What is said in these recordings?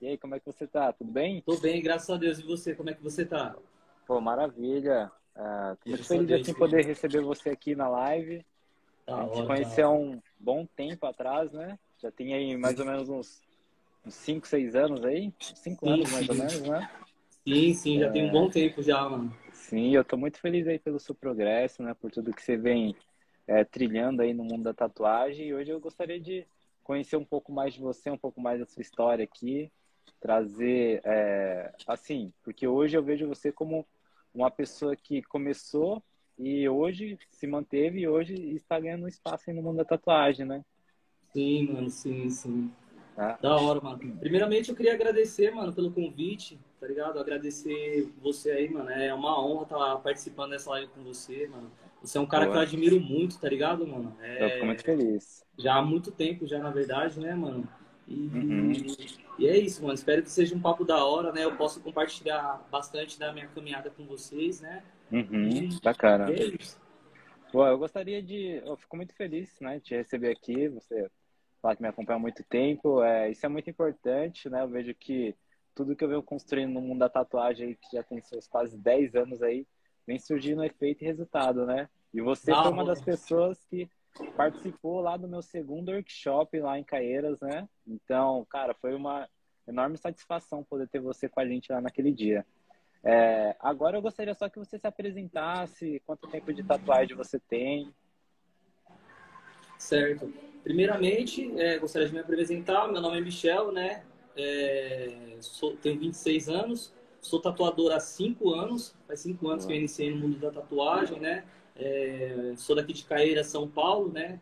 E aí, como é que você tá? Tudo bem? Tô bem, graças a Deus. E você, como é que você tá? Pô, maravilha. Uh, tô muito feliz de assim, poder receber você aqui na live. Tá a gente conheceu há um bom tempo atrás, né? Já tem aí mais ou menos uns 5, 6 anos aí? 5 anos mais ou menos, né? Sim, sim, já é... tem um bom tempo já, mano. Sim, eu tô muito feliz aí pelo seu progresso, né? Por tudo que você vem é, trilhando aí no mundo da tatuagem. E hoje eu gostaria de conhecer um pouco mais de você, um pouco mais da sua história aqui, trazer, é, assim, porque hoje eu vejo você como uma pessoa que começou e hoje se manteve e hoje está ganhando espaço aí no mundo da tatuagem, né? Sim, mano, sim, sim. Tá. Da hora, mano. Primeiramente eu queria agradecer, mano, pelo convite, tá ligado? Agradecer você aí, mano. É uma honra estar participando dessa live com você, mano. Você é um cara Boa. que eu admiro muito, tá ligado, mano? É... Eu fico muito feliz. Já há muito tempo, já, na verdade, né, mano? E, uhum. e, é isso, mano. Espero que seja um papo da hora, né? Eu posso compartilhar bastante da minha caminhada com vocês, né? Uhum. E, Bacana. E é isso. Bom, eu gostaria de. Eu fico muito feliz, né, de te receber aqui. Você fala que me acompanha há muito tempo. É, isso é muito importante, né? Eu vejo que tudo que eu venho construindo no mundo da tatuagem, que já tem seus quase 10 anos aí, vem surgindo efeito e resultado, né? E você ah, foi uma das pessoas que participou lá do meu segundo workshop lá em Caeiras, né? Então, cara, foi uma enorme satisfação poder ter você com a gente lá naquele dia. É, agora eu gostaria só que você se apresentasse, quanto tempo de tatuagem você tem. Certo. Primeiramente, é, gostaria de me apresentar. Meu nome é Michel, né? É, sou, tenho 26 anos, sou tatuador há 5 anos. Faz 5 anos que eu iniciei no mundo da tatuagem, né? É, sou daqui de Caeira, São Paulo, né?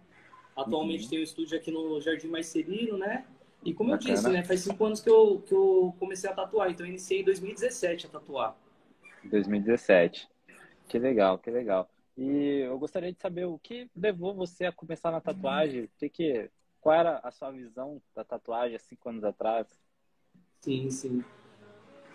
Atualmente uhum. tenho um estúdio aqui no Jardim Marcelino, né? E como Bacana. eu disse, né? Faz cinco anos que eu, que eu comecei a tatuar. Então eu iniciei em 2017 a tatuar. 2017. Que legal, que legal. E eu gostaria de saber o que levou você a começar na tatuagem? O que que, qual era a sua visão da tatuagem há cinco anos atrás? Sim, sim.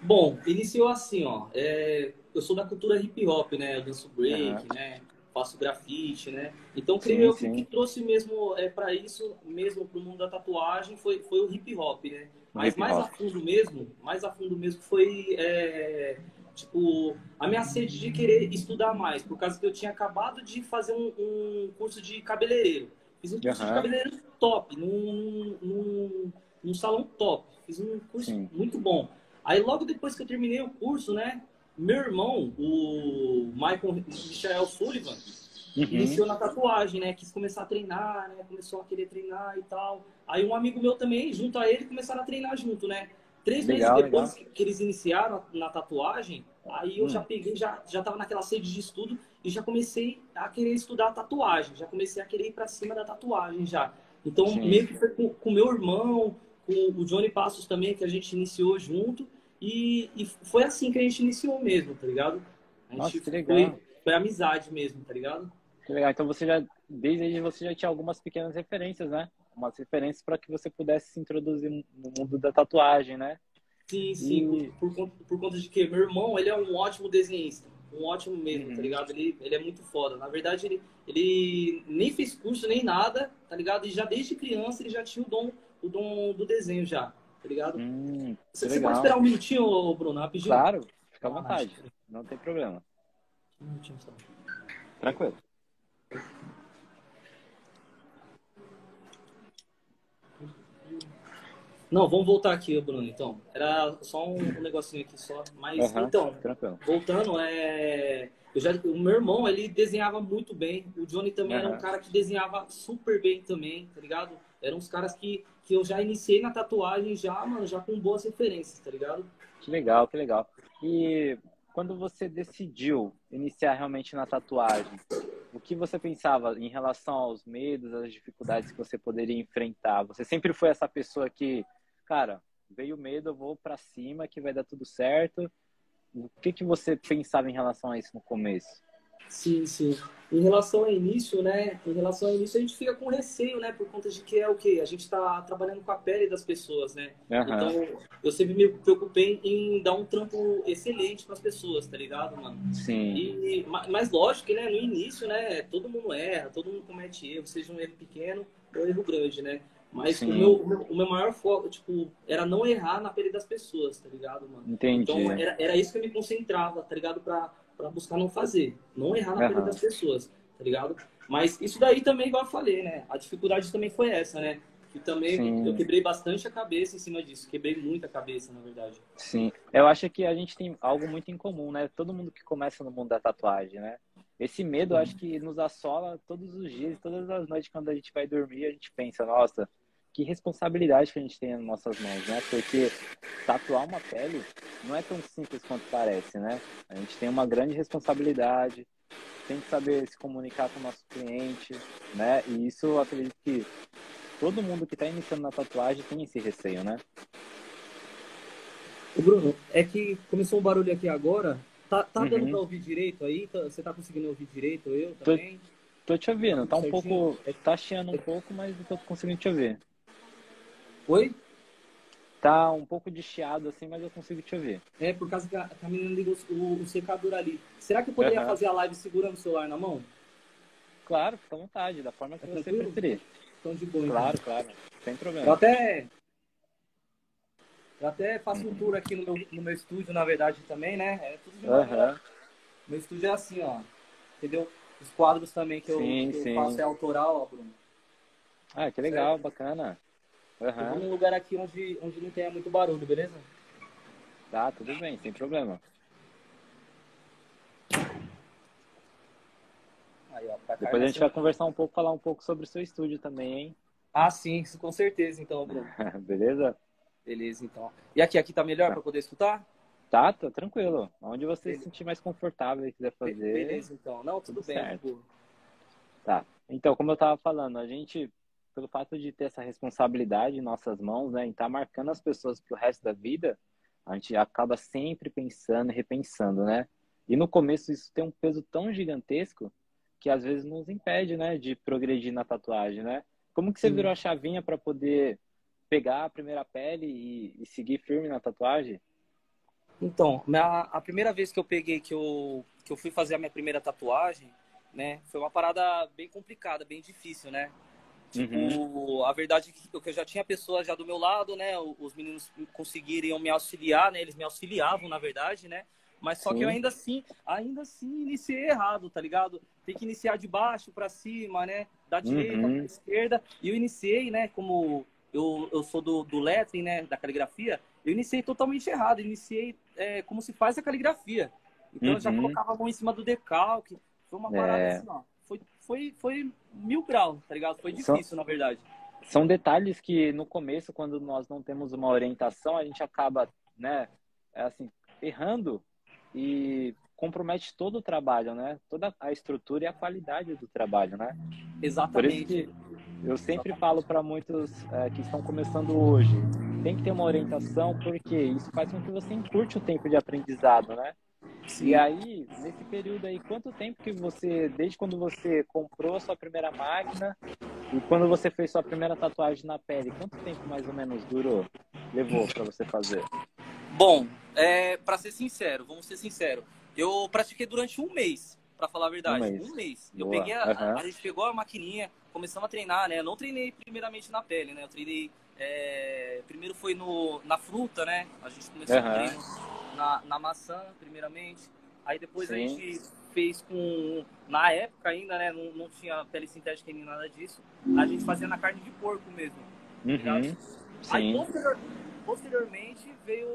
Bom, iniciou assim, ó. É, eu sou da cultura hip hop, né? Eu danço break, uhum. né? faço grafite, né? Então, creio que o que trouxe mesmo é para isso, mesmo para o mundo da tatuagem, foi, foi o hip hop, né? Mas mais a fundo mesmo, mais a fundo mesmo foi é, tipo a minha sede de querer estudar mais, por causa que eu tinha acabado de fazer um, um curso de cabeleireiro. Fiz um curso uhum. de cabeleireiro top, num, num, num, salão top. Fiz um curso Sim. muito bom. Aí logo depois que eu terminei o curso, né? Meu irmão, o Michael Michael Sullivan, uhum. iniciou na tatuagem, né? Quis começar a treinar, né? Começou a querer treinar e tal. Aí um amigo meu também, junto a ele, começaram a treinar junto, né? Três legal, meses depois que, que, eles iniciaram na, tatuagem, aí eu hum. já peguei, já, já tava naquela sede de estudo e já comecei a querer estudar tatuagem. Já comecei a querer ir para cima da tatuagem já. Então, Sim. meio que foi com o meu irmão, com o Johnny Passos também, que a gente iniciou junto. E, e, foi assim que a gente iniciou mesmo, tá ligado? A gente Nossa, que legal. Foi, foi amizade mesmo, tá ligado? Que legal. Então você já, desde aí, você já tinha algumas pequenas referências, né? Umas referências para que você pudesse se introduzir no mundo da tatuagem, né? Sim, sim. E... Por, por, conta, por conta de que meu irmão, ele é um ótimo desenhista. Um ótimo mesmo, tá uhum. tá ligado? Ele, ele é muito foda. Na verdade, ele, ele nem fez curso nem nada, tá ligado? E já desde criança ele já tinha o dom, o dom do desenho já tá ligado? Hum, você, você pode esperar um minutinho, Bruno, rapidinho? Claro, fica à vontade. Não tem problema. Um minutinho só. Tranquilo. Não, vamos voltar aqui, Bruno, então. Era só um, negocinho aqui só. Mas, uhum, então, tranquilo. voltando, é... Eu já, o meu irmão, ele desenhava muito bem. O Johnny também uhum. era um cara que desenhava super bem também, tá ligado? Eram uns caras que que eu já iniciei na tatuagem já, mano, já com boas referências, tá ligado? Que legal, que legal. E quando você decidiu iniciar realmente na tatuagem, o que você pensava em relação aos medos, às dificuldades que você poderia enfrentar? Você sempre foi essa pessoa que, cara, veio medo, eu vou para cima, que vai dar tudo certo. O que que você pensava em relação a isso no começo? Sim, sim. Em relação ao início, né? Em relação ao início, a gente fica com receio, né? Por conta de que é o quê? A gente está trabalhando com a pele das pessoas, né? Uhum. Então, eu sempre me preocupei em dar um trampo excelente para as pessoas, tá ligado, mano? Sim. E, mas lógico que, né? No início, né? Todo mundo erra, todo mundo comete erro, seja um erro pequeno ou um erro grande, né? Mas o meu, o meu, o, meu, maior foco, tipo, era não errar na pele das pessoas, tá ligado, mano? Entendi. Então era, era isso que eu me concentrava, tá ligado? Pra, pra buscar não fazer. Não errar na uhum. pele das pessoas, tá ligado? Mas isso daí também, igual eu falei, né? A dificuldade também foi essa, né? Que também Sim. eu quebrei bastante a cabeça em cima disso. Quebrei muita cabeça, na verdade. Sim. Eu acho que a gente tem algo muito em comum, né? Todo mundo que começa no mundo da tatuagem, né? Esse medo, eu acho que nos assola todos os dias, todas as noites, quando a gente vai dormir, a gente pensa, nossa, que responsabilidade que a gente tem nas nossas mãos, né? Porque tatuar uma pele não é tão simples quanto parece, né? A gente tem uma grande responsabilidade, tem que saber se comunicar com o nosso cliente, né? E isso eu acredito que todo mundo que está iniciando na tatuagem tem esse receio, né? O Bruno, é que começou um barulho aqui agora. Tá, tá uhum. dando para ouvir direito aí? Tá, você tá conseguindo ouvir direito? Eu também? Tô, tô te ouvindo. Tá um pouco... Tá chiando um pouco, mas eu tô conseguindo te ouvir. Oi? Tá um pouco de chiado assim, mas eu consigo te ouvir. É, por causa que a, a menina ligou o, o, secador ali. Será que eu poderia uhum. fazer a live segurando o celular na mão? Claro, fica à vontade, da forma que é você tranquilo? preferir. Então de boa. Claro, então. claro. Sem problema. Eu até, eu até faço um tour aqui no meu, no meu estúdio, na verdade, também, né? É tudo de uhum. Meu estúdio é assim, ó. Entendeu? Os quadros também que eu, sim, que eu faço é autoral, ó, Bruno. Ah, que legal, certo? bacana. Uhum. Eu vou num lugar aqui onde, onde não tenha muito barulho, beleza? Tá, tudo bem, sem problema. Aí, ó, Depois a gente vai conversar um pouco, falar um pouco sobre o seu estúdio também, hein? Ah, sim, com certeza, então, Bruno. Beleza? Beleza, então. E aqui, aqui tá melhor tá. para poder escutar? Tá, tá tranquilo. Onde você Beleza. se sentir mais confortável e quiser fazer. Beleza, então. Não, tudo, tudo bem. Certo. Tipo... Tá. Então, como eu tava falando, a gente pelo fato de ter essa responsabilidade em nossas mãos, né, em estar tá marcando as pessoas para o resto da vida, a gente acaba sempre pensando e repensando, né? E no começo isso tem um peso tão gigantesco que às vezes nos impede, né, de progredir na tatuagem, né? Como que você Sim. virou a chavinha para poder pegar a primeira pele e, e, seguir firme na tatuagem? Então, a primeira vez que eu peguei, que eu, que eu fui fazer a minha primeira tatuagem, né, foi uma parada bem complicada, bem difícil, né? Tipo, uhum. a verdade é que eu já tinha pessoas já do meu lado, né? Os meninos conseguiriam me auxiliar, né? Eles me auxiliavam, na verdade, né? Mas só Sim. que eu ainda assim, ainda assim iniciei errado, tá ligado? Tem que iniciar de baixo para cima, né? Da direita uhum. para esquerda. E eu iniciei, né? Como eu, eu sou do, do lettering, né? Da caligrafia. Eu iniciei totalmente errado. Eu iniciei é, como se faz a caligrafia. Então uhum. eu já uhum. colocava a mão em cima do decalque. Foi uma parada é... assim, ó foi, foi, mil graus, tá ligado? Foi difícil, são, na verdade. São detalhes que no começo, quando nós não temos uma orientação, a gente acaba, né, é assim, errando e compromete todo o trabalho, né? Toda a estrutura e a qualidade do trabalho, né? Exatamente. Por isso que eu sempre Exatamente. falo para muitos é, que estão começando hoje, tem que ter uma orientação, porque isso faz com que você encurte o tempo de aprendizado, né? Sim. E aí, nesse período aí, quanto tempo que você, desde quando você comprou a sua primeira máquina e quando você fez sua primeira tatuagem na pele, quanto tempo mais ou menos durou, levou para você fazer? Bom, é, para ser sincero, vamos ser sincero, eu pratiquei durante um mês, para falar a verdade, um mês. Um mês. Eu peguei a, uhum. a, gente pegou a maquininha, começamos a treinar, né? Eu não treinei primeiramente na pele, né? Eu treinei é, primeiro foi no, na fruta, né? A gente começou uhum. a treinar na, na maçã, primeiramente. Aí depois Sim. a gente fez com. Na época ainda, né? Não, não tinha pele sintética nem nada disso. A gente fazia na carne de porco mesmo. Tá uhum. Aí posterior, posteriormente veio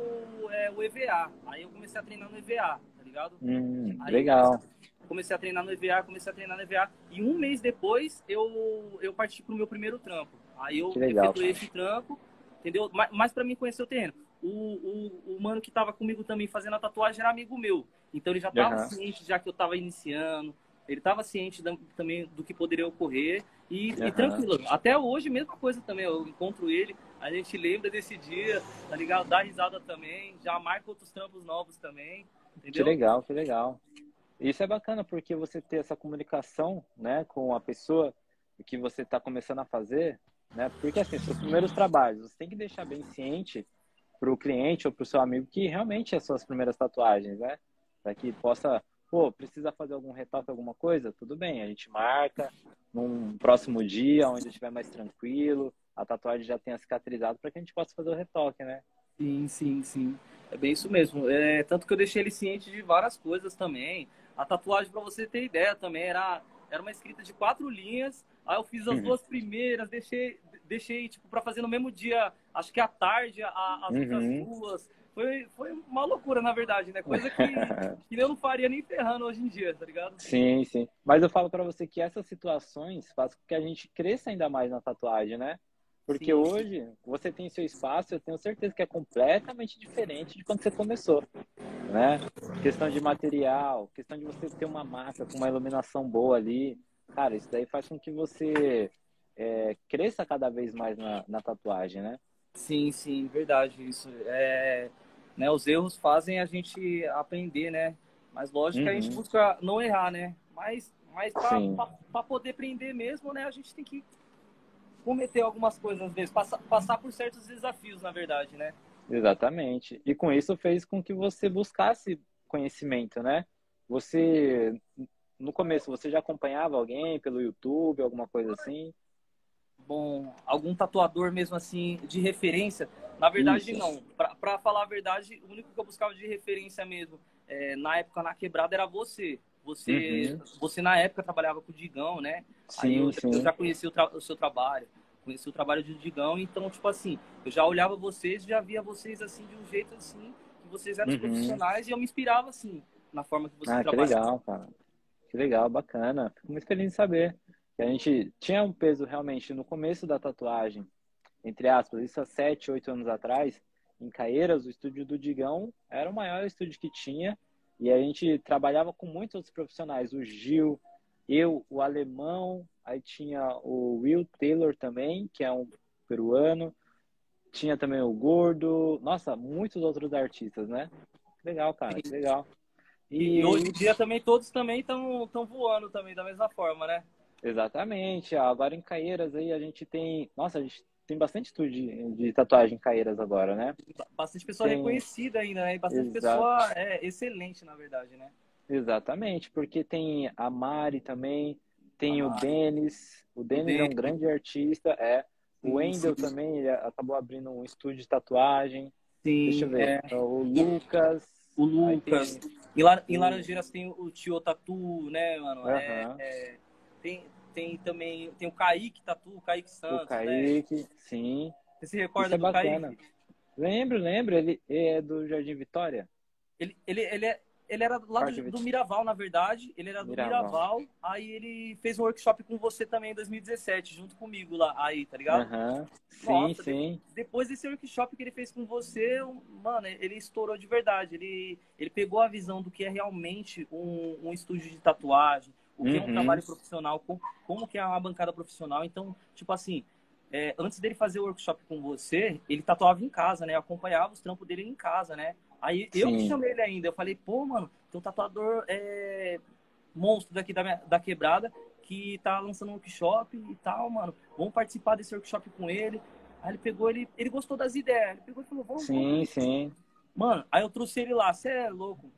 é, o EVA. Aí eu comecei a treinar no EVA, tá ligado? Hum, legal. Comecei a treinar no EVA, comecei a treinar no EVA. E um mês depois eu, eu parti pro meu primeiro trampo. Aí eu efetuei esse trampo, entendeu? Mas, mas para mim conhecer o terreno o, o, o mano que estava comigo também fazendo a tatuagem era amigo meu. Então ele já estava uhum. ciente, já que eu estava iniciando. Ele estava ciente da, também do que poderia ocorrer. E, uhum. e, tranquilo. Até hoje, mesma coisa também. Eu encontro ele, a gente lembra desse dia, tá ligado? Dá risada também. Já marca outros trampos novos também. Entendeu? Que legal, que legal. Isso é bacana porque você ter essa comunicação, né, com a pessoa que você está começando a fazer, né? Porque assim, seus primeiros trabalhos, você tem que deixar bem ciente para o cliente ou para o seu amigo que realmente é suas primeiras tatuagens, né? Para que possa, pô, precisa fazer algum retoque, alguma coisa? Tudo bem, a gente marca num próximo dia, onde estiver mais tranquilo. a tatuagem já tenha cicatrizado para que a gente possa fazer o retoque, né? Sim, sim, sim. É bem isso mesmo. É, tanto que eu deixei ele ciente de várias coisas também. A tatuagem, para você ter ideia, também era, era uma escrita de quatro linhas. Aí eu fiz as uhum. duas primeiras, deixei, deixei tipo, para fazer no mesmo dia, acho que à tarde, a, as uhum. duas. Foi, foi uma loucura, na verdade, né? Coisa que, que eu não faria nem ferrando hoje em dia, tá ligado? Sim, sim. Mas eu falo para você que essas situações fazem com que a gente cresça ainda mais na tatuagem, né? Porque Sim. hoje você tem seu espaço, eu tenho certeza que é completamente diferente de quando você começou, né? Questão de material, questão de você ter uma massa com uma iluminação boa ali, cara, isso daí faz com que você é, cresça cada vez mais na, na, tatuagem, né? Sim, sim, verdade isso. É, né, os erros fazem a gente aprender, né? Mas lógico uhum. que a gente uhum. busca não errar, né? Mas, mas para poder aprender mesmo, né? A gente tem que cometer algumas coisas às vezes, passar, passar por certos desafios, na verdade, né? Exatamente. E com isso fez com que você buscasse conhecimento, né? Você, no começo, você já acompanhava alguém pelo YouTube, alguma coisa assim? Bom, algum tatuador mesmo assim, de referência? Na verdade, isso. não. Para falar a verdade, o único que eu buscava de referência mesmo, é, na época na quebrada, era você. Você, uhum. você na época trabalhava com o Digão, né? Sim, Aí eu, sim. eu já conheci o, o, seu trabalho, conheci o trabalho do Digão, então, tipo assim, eu já olhava vocês, já via vocês assim de um jeito assim, que vocês eram uhum. profissionais e eu me inspirava assim, na forma que vocês ah. Que legal, cara. Que legal, bacana. Fico muito feliz de saber a gente tinha um peso realmente no começo da tatuagem, entre aspas, isso há sete, oito anos atrás, em Caeiras, o estúdio do Digão era o maior estúdio que tinha e a gente trabalhava com muitos outros profissionais, o Gil, eu, o alemão, aí tinha o Will Taylor também, que é um peruano, tinha também o Gordo, nossa, muitos outros artistas, né? Legal, cara, legal. E, e hoje em dia também todos também estão voando também da mesma forma, né? Exatamente. Agora em Caeiras aí a gente tem, nossa, a gente tem bastante estúdio de, de tatuagem em Caeiras agora, né? Bastante pessoa tem... reconhecida ainda, né? E bastante Exato. pessoa é, excelente, na verdade, né? Exatamente, porque tem a Mari também, tem a o Denis, o Denis é um grande artista, é. O Wendel também, ele acabou abrindo um estúdio de tatuagem. Sim, Deixa eu ver. É. O Lucas. O Lucas. Tem... Em, Lar... em Laranjeiras tem o Tio Tatu, né, mano? Uhum. É, é... Tem, tem também tem o Kaique Tatu, o Kaique Santos. O né? Kaique, né? sim. Você se recorda Isso é do bacana. Kaique? Lembro, lembro. Ele é do Jardim Vitória? Ele, ele, ele, é, ele era lá do, do, Miraval, na verdade. Ele era do Miraval. Miraval. Aí ele fez um workshop com você também em 2017, junto comigo lá, aí, tá ligado? Uhum. Sim, Nossa, sim. Depois desse workshop que ele fez com você, mano, ele estourou de verdade. Ele, ele pegou a visão do que é realmente um, um estúdio de tatuagem, o que uhum. é um uhum. trabalho profissional, como, como que é uma bancada profissional. Então, tipo assim, é, antes dele fazer o workshop com você, ele tatuava em casa, né? Eu acompanhava os trampos dele em casa, né? Aí Sim. eu que chamei ele ainda. Eu falei, pô, mano, tem um tatuador é, monstro daqui da, minha, da quebrada que tá lançando um workshop e tal, mano. Vamos participar desse workshop com ele. Aí ele pegou, ele, ele gostou das ideias. Ele pegou e falou, vamos. Sim, vamos. sim. Mano, aí eu trouxe ele lá, você é louco.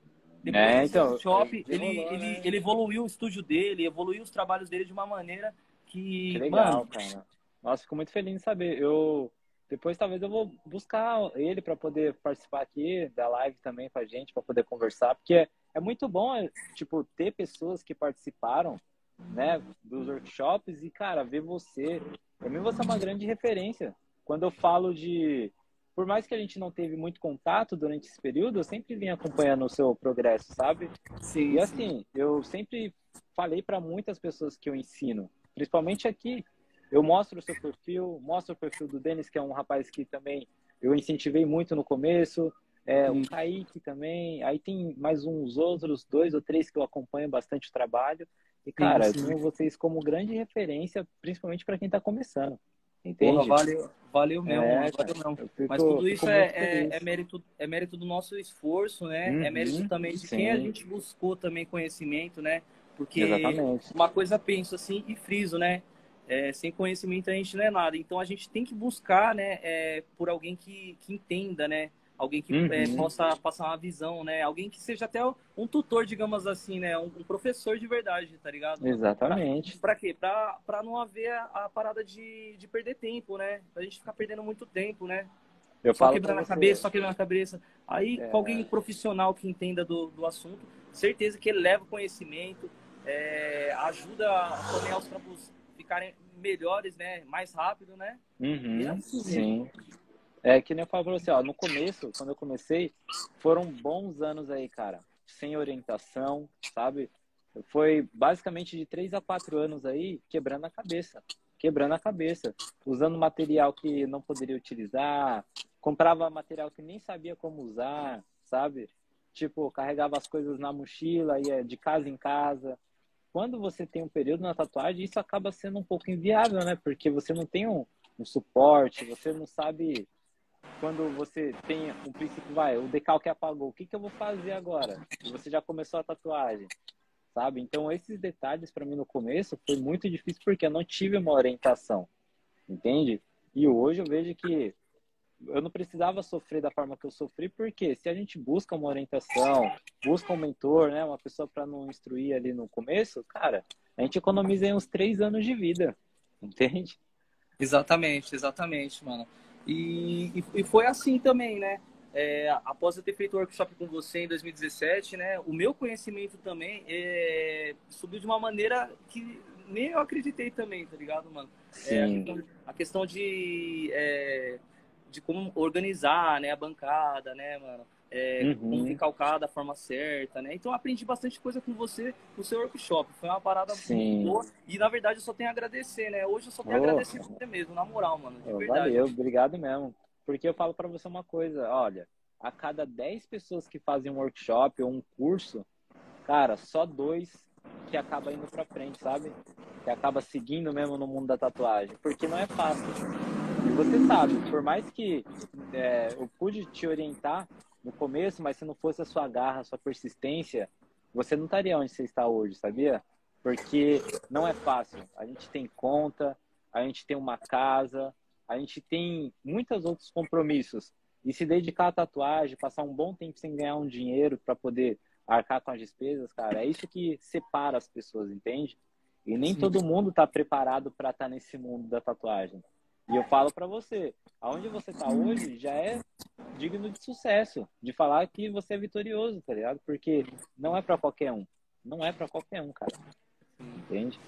Depois é, então, workshop, ele, ele, né? ele evoluiu o estúdio dele, evoluiu os trabalhos dele de uma maneira que. que legal, mano, cara. Nossa, fico muito feliz em saber. Eu depois talvez eu vou buscar ele para poder participar aqui da live também com a gente, para poder conversar, porque é, é muito bom, tipo, ter pessoas que participaram, né, dos workshops e, cara, ver você. Para mim você é uma grande referência. Quando eu falo de por mais que a gente não teve muito contato durante esse período, eu sempre vim acompanhando o seu progresso, sabe? Sim. E assim, sim. eu sempre falei para muitas pessoas que eu ensino, principalmente aqui, eu mostro o seu perfil, mostro o perfil do Denis, que é um rapaz que também eu incentivei muito no começo, é, o Kaique também, aí tem mais uns outros dois ou três que eu acompanho bastante o trabalho. E, cara, sim, sim. eu tenho vocês como grande referência, principalmente para quem está começando. Entende? Porra, valeu, valeu mesmo, é, valeu mesmo. Fico, Mas tudo isso é, é, é, mérito, é mérito do nosso esforço, né? Uhum, é mérito também de sim. quem a gente buscou também conhecimento, né? Porque Exatamente. uma coisa penso assim e friso, né? É, sem conhecimento a gente não é nada. Então a gente tem que buscar, né, é, por alguém que, que entenda, né, alguém que é, uhum. é, possa passar uma visão, né? Alguém que seja até um tutor, digamos assim, né? Um, um professor de verdade, tá ligado? Exatamente. Pra, pra quê? Pra, pra não haver a, a, parada de, de perder tempo, né? Pra gente ficar perdendo muito tempo, né? Eu só quebrando a cabeça, só quebrando a cabeça. Aí, é... com alguém profissional que entenda do, do assunto, certeza que ele leva conhecimento, é, ajuda a tornear os campos ficarem melhores, né? Mais rápido, né? Uhum, é assim sim. É que nem eu falo você, ó, no começo, quando eu comecei, foram bons anos aí, cara, sem orientação, sabe? Foi basicamente de três a quatro anos aí quebrando a cabeça, quebrando a cabeça, usando material que não poderia utilizar, comprava material que nem sabia como usar, sabe? Tipo, carregava as coisas na mochila, ia de casa em casa. Quando você tem um período na tatuagem, isso acaba sendo um pouco inviável, né? Porque você não tem um, um suporte, você não sabe quando você tem um princípio, vai, o decalque apagou, o que, que eu vou fazer agora? Você já começou a tatuagem, sabe? Então, esses detalhes para mim no começo foi muito difícil porque eu não tive uma orientação, entende? E hoje eu vejo que eu não precisava sofrer da forma que eu sofri, porque se a gente busca uma orientação, busca um mentor, né, uma pessoa para não instruir ali no começo, cara, a gente economiza uns três anos de vida, entende? Exatamente, exatamente, mano. E, e, foi assim também, né? É, após eu ter feito o workshop com você em 2017, né? O meu conhecimento também é, subiu de uma maneira que nem eu acreditei também, tá ligado, mano? É, a, questão, a, questão, de, é, de como organizar, né? A bancada, né, mano? É, uhum. recalcar da forma certa, né? Então aprendi bastante coisa com você no seu workshop. Foi uma parada Sim. boa. E na verdade eu só tenho a agradecer, né? Hoje eu só tenho oh. a agradecer você mesmo, na moral, mano. De oh, verdade. Valeu, obrigado mesmo. Porque eu falo para você uma coisa, olha, a cada 10 pessoas que fazem um workshop ou um curso, cara, só dois que acaba indo para frente, sabe? Que acaba seguindo mesmo no mundo da tatuagem, porque não é fácil. E você sabe, por mais que é, eu pude te orientar, no começo, mas se não fosse a sua garra, a sua persistência, você não estaria onde você está hoje, sabia? Porque não é fácil. A gente tem conta, a gente tem uma casa, a gente tem muitos outros compromissos. E se dedicar à tatuagem, passar um bom tempo sem ganhar um dinheiro para poder arcar com as despesas, cara, é isso que separa as pessoas, entende? E nem Sim. todo mundo está preparado para estar tá nesse mundo da tatuagem. E eu falo para você, aonde você está hoje já é digno de sucesso, de falar que você é vitorioso, tá ligado? Porque não é para qualquer um. Não é para qualquer um, cara. Entende?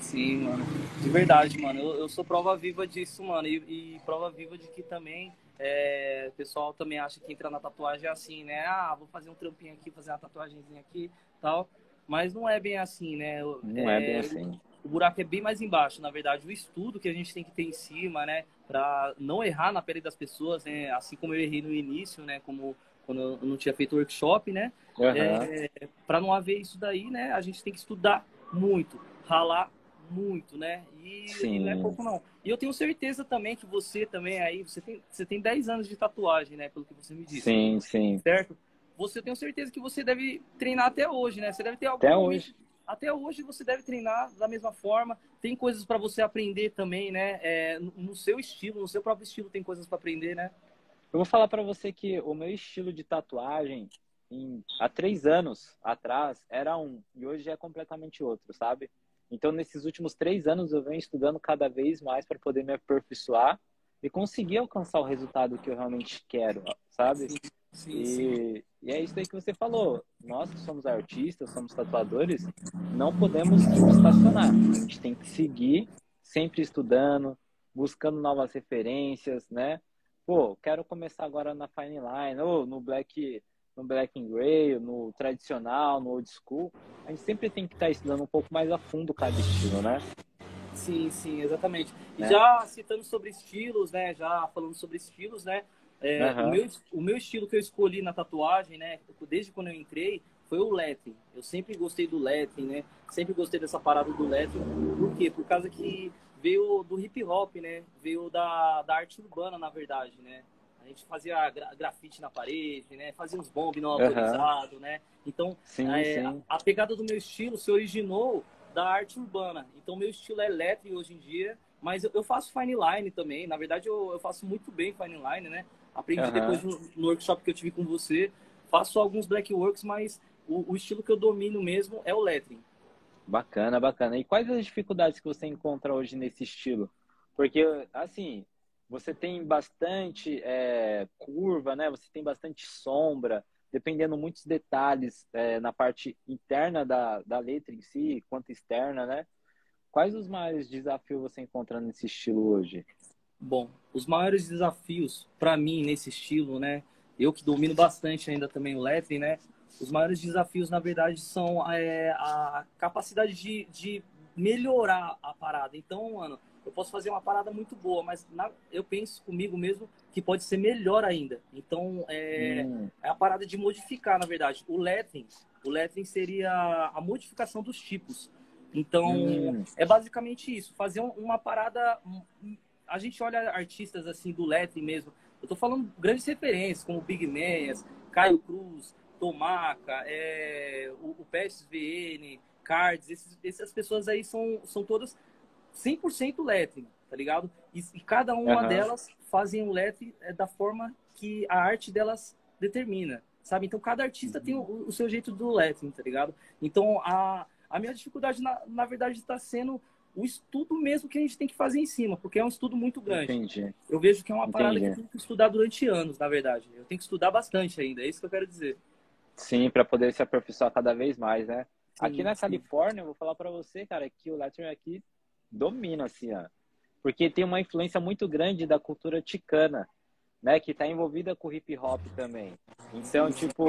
Sim, mano. De verdade, mano. Eu, eu sou prova viva disso, mano. E, e prova viva de que também é, o pessoal também acha que entrar na tatuagem é assim, né? Ah, vou fazer um trampinho aqui, fazer uma tatuagemzinha aqui tal. Mas não é bem assim, né? Não é, é bem assim o buraco é bem mais embaixo, na verdade. O estudo que a gente tem que ter em cima, né? Para não errar na pele das pessoas, né? Assim como eu errei no início, né? Como quando eu não tinha feito workshop, né? Uhum. É, para não haver isso daí, né? A gente tem que estudar muito, ralar muito, né? E, e, não é pouco não. E eu tenho certeza também que você também aí, você tem, você tem 10 anos de tatuagem, né? Pelo que você me disse. Sim, sim. Certo? Você tem certeza que você deve treinar até hoje, né? Você deve ter algum até hoje até hoje você deve treinar da mesma forma. Tem coisas para você aprender também, né? É, no seu estilo, no seu próprio estilo, tem coisas para aprender, né? Eu vou falar para você que o meu estilo de tatuagem em, há três anos atrás era um e hoje é completamente outro, sabe? Então, nesses últimos três anos, eu venho estudando cada vez mais para poder me aperfeiçoar e conseguir alcançar o resultado que eu realmente quero, sabe? Sim. E, sim. e é isso aí que você falou. Nós que somos artistas, somos tatuadores, não podemos estacionar. A gente tem que seguir sempre estudando, buscando novas referências, né? Pô, quero começar agora na Fine Line, ou no Black, no Black and Grey, no tradicional, no old school. A gente sempre tem que estar tá estudando um pouco mais a fundo cada estilo, né? Sim, sim, exatamente. E né? já citando sobre estilos, né? Já falando sobre estilos, né? É, uhum. o, meu, o meu estilo que eu escolhi na tatuagem, né? Desde quando eu entrei, foi o lettering. Eu sempre gostei do lettering, né? Sempre gostei dessa parada do lettering. Por quê? Por causa que veio do hip hop, né? Veio da, da arte urbana, na verdade, né? A gente fazia gra grafite na parede, né? Fazia uns bombs não autorizados, uhum. né? Então, sim, é, sim. A, a, pegada do meu estilo se originou da arte urbana. Então, meu estilo é lettering hoje em dia, mas eu, eu faço fine line também. Na verdade, eu, eu faço muito bem fine line, né? Aprendi uhum. depois no, no, workshop que eu tive com você. Faço alguns black works, mas o, o estilo que eu domino mesmo é o lettering. Bacana, bacana. E quais as dificuldades que você encontra hoje nesse estilo? Porque, assim, você tem bastante é, curva, né? Você tem bastante sombra, dependendo muitos detalhes é, na parte interna da, da letra em si, quanto externa, né? Quais os maiores desafios você encontra nesse estilo hoje? Bom, os maiores desafios para mim nesse estilo, né? Eu que domino bastante ainda também o lettering, né? Os maiores desafios, na verdade, são é, a capacidade de, de melhorar a parada. Então, mano, eu posso fazer uma parada muito boa, mas na, eu penso comigo mesmo que pode ser melhor ainda. Então, é, hum. é a parada de modificar, na verdade. O lettering, o lettering seria a modificação dos tipos. Então, hum. é basicamente isso. Fazer uma parada... A gente olha artistas, assim, do lettering mesmo. Eu tô falando grandes referências, como Big Meias, Caio Cruz, Tomaca, é, o, o PSVN, Cards, esses, essas pessoas aí são, são todas 100% lettering, tá ligado? E, e cada uma uhum. delas fazem o lettering é, da forma que a arte delas determina, sabe? Então cada artista uhum. tem o, o, seu jeito do lettering, tá ligado? Então a, a minha dificuldade, na, na verdade, está sendo o estudo mesmo que a gente tem que fazer em cima, porque é um estudo muito grande. Entendi. Eu vejo que é uma parada Entendi. que eu tenho que estudar durante anos, na verdade. Eu tenho que estudar bastante ainda, é isso que eu quero dizer. Sim, para poder se aperfeiçoar cada vez mais, né? Sim, aqui na sim. Califórnia, eu vou falar para você, cara, que o lettering aqui domina, assim, ó. Porque tem uma influência muito grande da cultura ticana, né? Que tá envolvida com hip hop também. Então, tipo,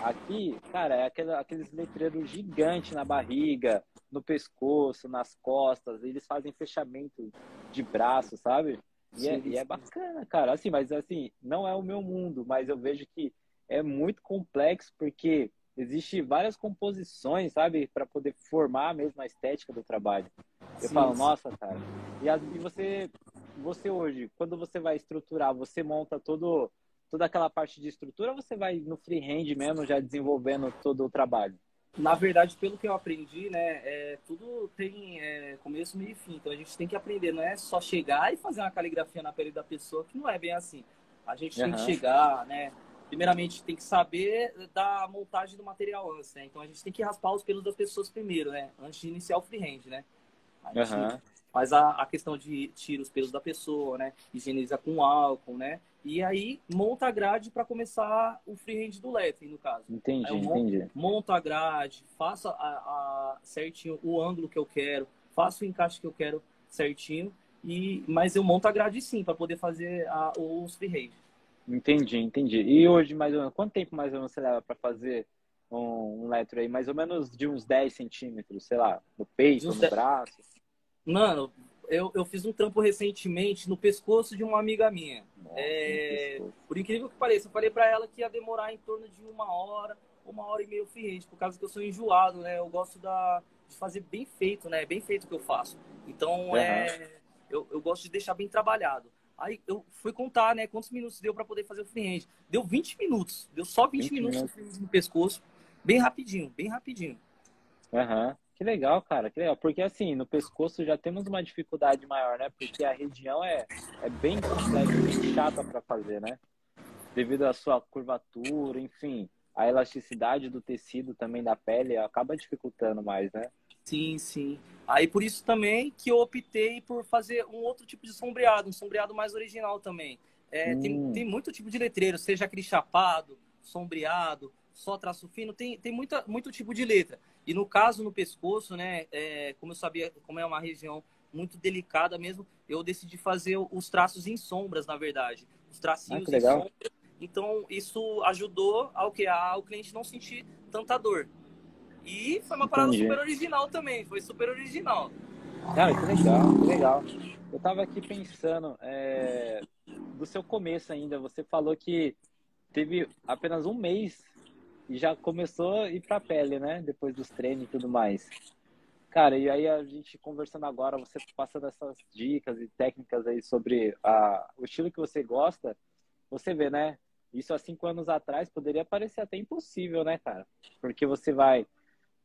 aqui, cara, é aquele, aqueles letreiros gigantes na barriga, no pescoço, nas costas. Eles fazem fechamento de braço, sabe? E, sim, é, e é bacana, cara. Assim, mas assim, não é o meu mundo, mas eu vejo que é muito complexo porque existe várias composições, sabe, para poder formar a mesma estética do trabalho. Eu sim, falo, sim. nossa, cara. E, a, e, você, você hoje, quando você vai estruturar, você monta todo, toda aquela parte de estrutura, ou você vai no freehand mesmo, já desenvolvendo todo o trabalho? Na verdade, pelo que eu aprendi, né, é, tudo tem é, começo, meio e fim. Então a gente tem que aprender, não é só chegar e fazer uma caligrafia na pele da pessoa, que não é bem assim. A gente uhum. tem que chegar, né, primeiramente tem que saber da montagem do material antes, né? Então a gente tem que raspar os pelos das pessoas primeiro, né? Antes de iniciar o freehand, né? A gente uhum. Faz a, a questão de tira os pelos da pessoa, né? Higieniza com álcool, né? E aí monta a grade para começar o freehand do lettering, no caso. Entendi, entendi. Monto a grade, faço a, a, certinho o ângulo que eu quero, faço o encaixe que eu quero certinho. E, mas eu monto a grade sim, para poder fazer a, os freehand. Entendi, entendi. E hoje, mais ou menos, quanto tempo mais ou menos você leva para fazer um, um letro aí? Mais ou menos de uns 10 centímetros, sei lá, no peito, no 10... braço? Mano, eu, eu fiz um trampo recentemente no pescoço de uma amiga minha. Nossa, é... Por incrível que pareça, eu falei para ela que ia demorar em torno de uma hora, uma hora e meia freehand, por causa que eu sou enjoado, né? Eu gosto da, de fazer bem feito, né? Bem feito o que eu faço. Então, uhum. é, eu, eu gosto de deixar bem trabalhado. Aí eu fui contar, né, quantos minutos deu para poder fazer o freehand. Deu 20 minutos. Deu só 20, 20 minutos, minutos no pescoço. Bem rapidinho, bem rapidinho. Aham. Uhum. Que legal, cara, que legal. Porque assim, no pescoço já temos uma dificuldade maior, né? Porque a região é, é bem complexa, bem chata para fazer, né? Devido à sua curvatura, enfim, a elasticidade do tecido também da pele acaba dificultando mais, né? Sim, sim. Aí por isso também que eu optei por fazer um outro tipo de sombreado, um sombreado mais original também. É, hum. tem, tem muito tipo de letreiro, seja aquele chapado, sombreado, só traço fino, tem, tem muita, muito tipo de letra. E no caso, no pescoço, né, é, como eu sabia, como é uma região muito delicada mesmo, eu decidi fazer os traços em sombras, na verdade. Os tracinhos ah, em sombras. Então, isso ajudou ao que? Ao cliente não sentir tanta dor. E foi uma parada Entendi. super original também, foi super original. Cara, que legal, que legal. Eu tava aqui pensando, é, do seu começo ainda, você falou que teve apenas um mês e já começou a ir pra pele, né? Depois dos treinos e tudo mais. Cara, e aí a gente conversando agora, você passando essas dicas e técnicas aí sobre a, o estilo que você gosta, você vê, né? Isso há cinco anos atrás poderia parecer até impossível, né, cara? Porque você vai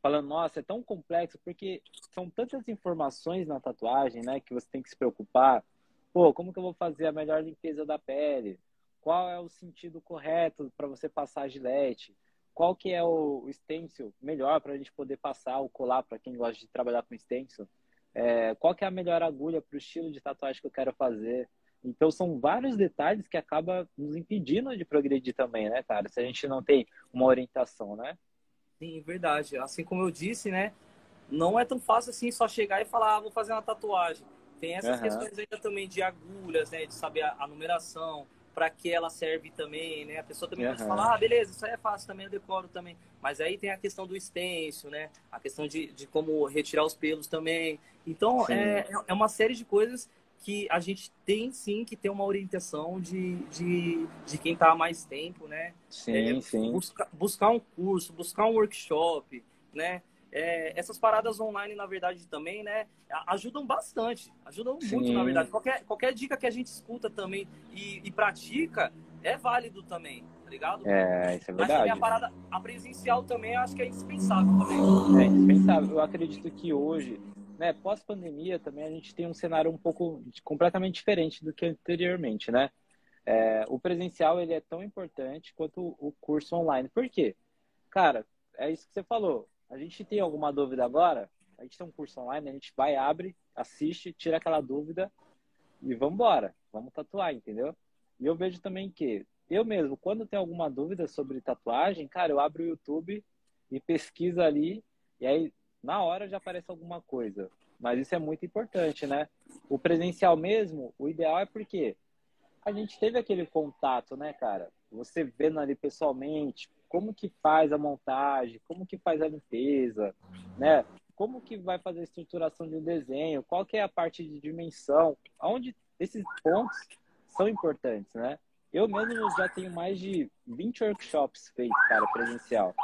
falando, nossa, é tão complexo, porque são tantas informações na tatuagem, né, que você tem que se preocupar. Pô, como que eu vou fazer a melhor limpeza da pele? qual é o sentido correto para você passar a gilete, qual que é o stencil melhor para a gente poder passar ou colar para quem gosta de trabalhar com stencil, é, qual que é a melhor agulha para o estilo de tatuagem que eu quero fazer. Então são vários detalhes que acaba nos impedindo de progredir também, né, cara? Se a gente não tem uma orientação, né? Sim, verdade. Assim como eu disse, né? Não é tão fácil assim só chegar e falar, ah, vou fazer uma tatuagem. Tem essas uhum. questões ainda também de agulhas, né? De saber a, a numeração, para que ela serve também, né? A pessoa também uhum. pode falar, ah, beleza, isso aí é fácil também, eu decoro também. Mas aí tem a questão do extenso, né? A questão de, de como retirar os pelos também. Então, é, é uma série de coisas que a gente tem sim que ter uma orientação de, de, de quem está há mais tempo, né? Sim, é, sim. Busca, buscar um curso, buscar um workshop, né? É, essas paradas online, na verdade, também, né, ajudam bastante. Ajudam Sim. muito, na verdade. Qualquer, qualquer dica que a gente escuta também e, e pratica é válido também, tá ligado? É, isso é verdade. A parada, a presencial também, acho que é indispensável também. É indispensável. Eu acredito que hoje, né, pós-pandemia, também a gente tem um cenário um pouco completamente diferente do que anteriormente, né? É, o presencial, ele é tão importante quanto o curso online. Por quê? Cara, é isso que você falou a gente tem alguma dúvida agora, a gente tem um curso online, a gente vai, abre, assiste, tira aquela dúvida e vamos embora, vamos tatuar, entendeu? E eu vejo também que eu mesmo, quando tenho alguma dúvida sobre tatuagem, cara, eu abro o YouTube e pesquiso ali e aí na hora já aparece alguma coisa. Mas isso é muito importante, né? O presencial mesmo, o ideal é porque a gente teve aquele contato, né, cara? Você vendo ali pessoalmente, como que faz a montagem, como que faz a limpeza, né? Como que vai fazer a estruturação de um desenho, qual que é a parte de dimensão, onde esses pontos são importantes, né? Eu mesmo já tenho mais de 20 workshops feitos, cara, presencial.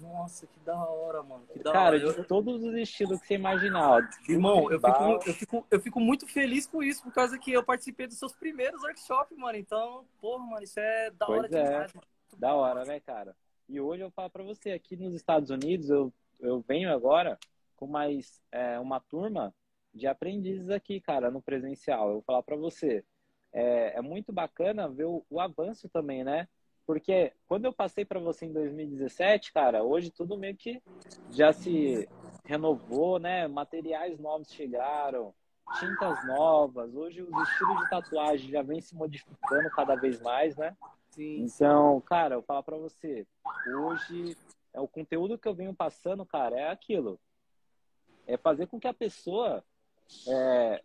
Nossa, que da hora, mano. Que da cara, hora. de todos os estilos que você imaginar. Irmão, eu fico, eu, fico, eu fico muito feliz com isso, por causa que eu participei dos seus primeiros workshops, mano. Então, porra, mano, isso é da pois hora é. demais, mano. Da hora, né, cara? E hoje eu falo para você, aqui nos Estados Unidos, eu, eu venho agora com mais é, uma turma de aprendizes aqui, cara, no presencial. Eu vou falar para você, é, é, muito bacana ver o, o, avanço também, né? Porque quando eu passei para você em 2017, cara, hoje tudo meio que já se renovou, né? Materiais novos chegaram, tintas novas. Hoje os estilos de tatuagem já vem se modificando cada vez mais, né? Sim. Então, cara, eu falo para você, hoje é o conteúdo que eu venho passando, cara, é aquilo. É fazer com que a pessoa é,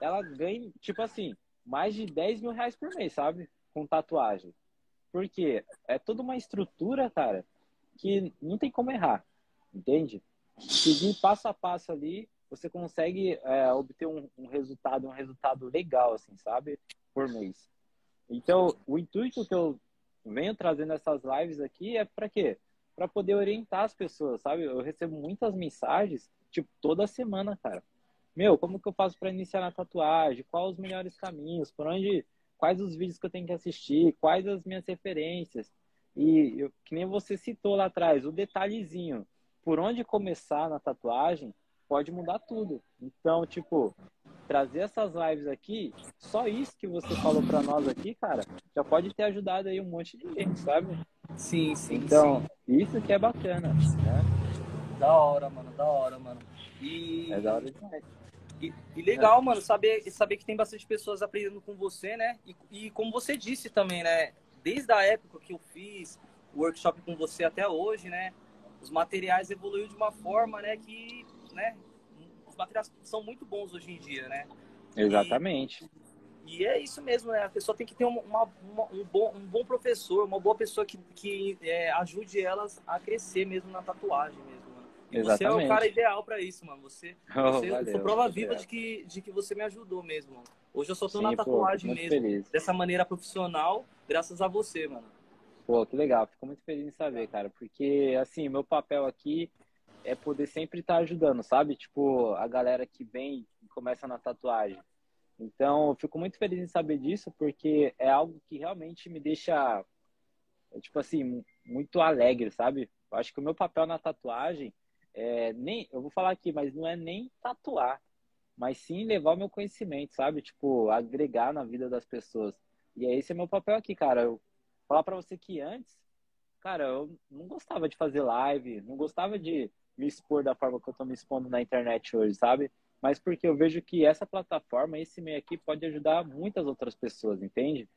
ela ganhe, tipo assim, mais de 10 mil reais por mês, sabe? Com tatuagem. Porque é toda uma estrutura, cara, que não tem como errar, entende? Seguir passo a passo ali, você consegue é, obter um, um resultado, um resultado legal, assim, sabe? Por mês. Então, o intuito que eu venho trazendo essas lives aqui é para quê? Para poder orientar as pessoas, sabe? Eu recebo muitas mensagens, tipo, toda semana, cara. Meu, como que eu faço para iniciar na tatuagem? Quais os melhores caminhos? Por onde? Quais os vídeos que eu tenho que assistir? Quais as minhas referências? E eu, que nem você citou lá atrás, o detalhezinho. Por onde começar na tatuagem pode mudar tudo. Então, tipo, trazer essas lives aqui, só isso que você falou para nós aqui, cara, já pode ter ajudado aí um monte de gente, sabe? Sim, sim. Então, sim. isso que é bacana, né? Da hora, mano, da hora, mano. E... É da hora demais. E, e legal, é. mano, saber, saber que tem bastante pessoas aprendendo com você, né? E, e como você disse também, né? Desde a época que eu fiz o workshop com você até hoje, né? Os materiais evoluíram de uma forma, né? Que, né? Os materiais são muito bons hoje em dia, né? Exatamente. E, e é isso mesmo, né? A pessoa tem que ter uma, uma, um, bom, um bom professor, uma boa pessoa que, que é, ajude elas a crescer mesmo na tatuagem mesmo, mano. E Exatamente. você é o cara ideal para isso, mano. Você, oh, você valeu, eu sou prova viva de que, de que você me ajudou mesmo, mano. Hoje eu só tô Sim, na tatuagem pô, mesmo, feliz. dessa maneira profissional, graças a você, mano. Pô, que legal. Fico muito feliz em saber, cara. Porque, assim, meu papel aqui é poder sempre estar tá ajudando, sabe? Tipo, a galera que vem e começa na tatuagem. Então, eu fico muito feliz em saber disso, porque é algo que realmente me deixa, tipo assim, muito alegre, sabe? Eu acho que o meu papel na tatuagem é nem, eu vou falar aqui, mas não é nem tatuar, mas sim levar o meu conhecimento, sabe? Tipo, agregar na vida das pessoas. E esse é meu papel aqui, cara. Eu falar para você que antes, cara, eu não gostava de fazer live, não gostava de me expor da forma que eu tô me expondo na internet hoje, sabe? Mas porque eu vejo que essa plataforma, esse meio aqui, pode ajudar muitas outras pessoas, entende?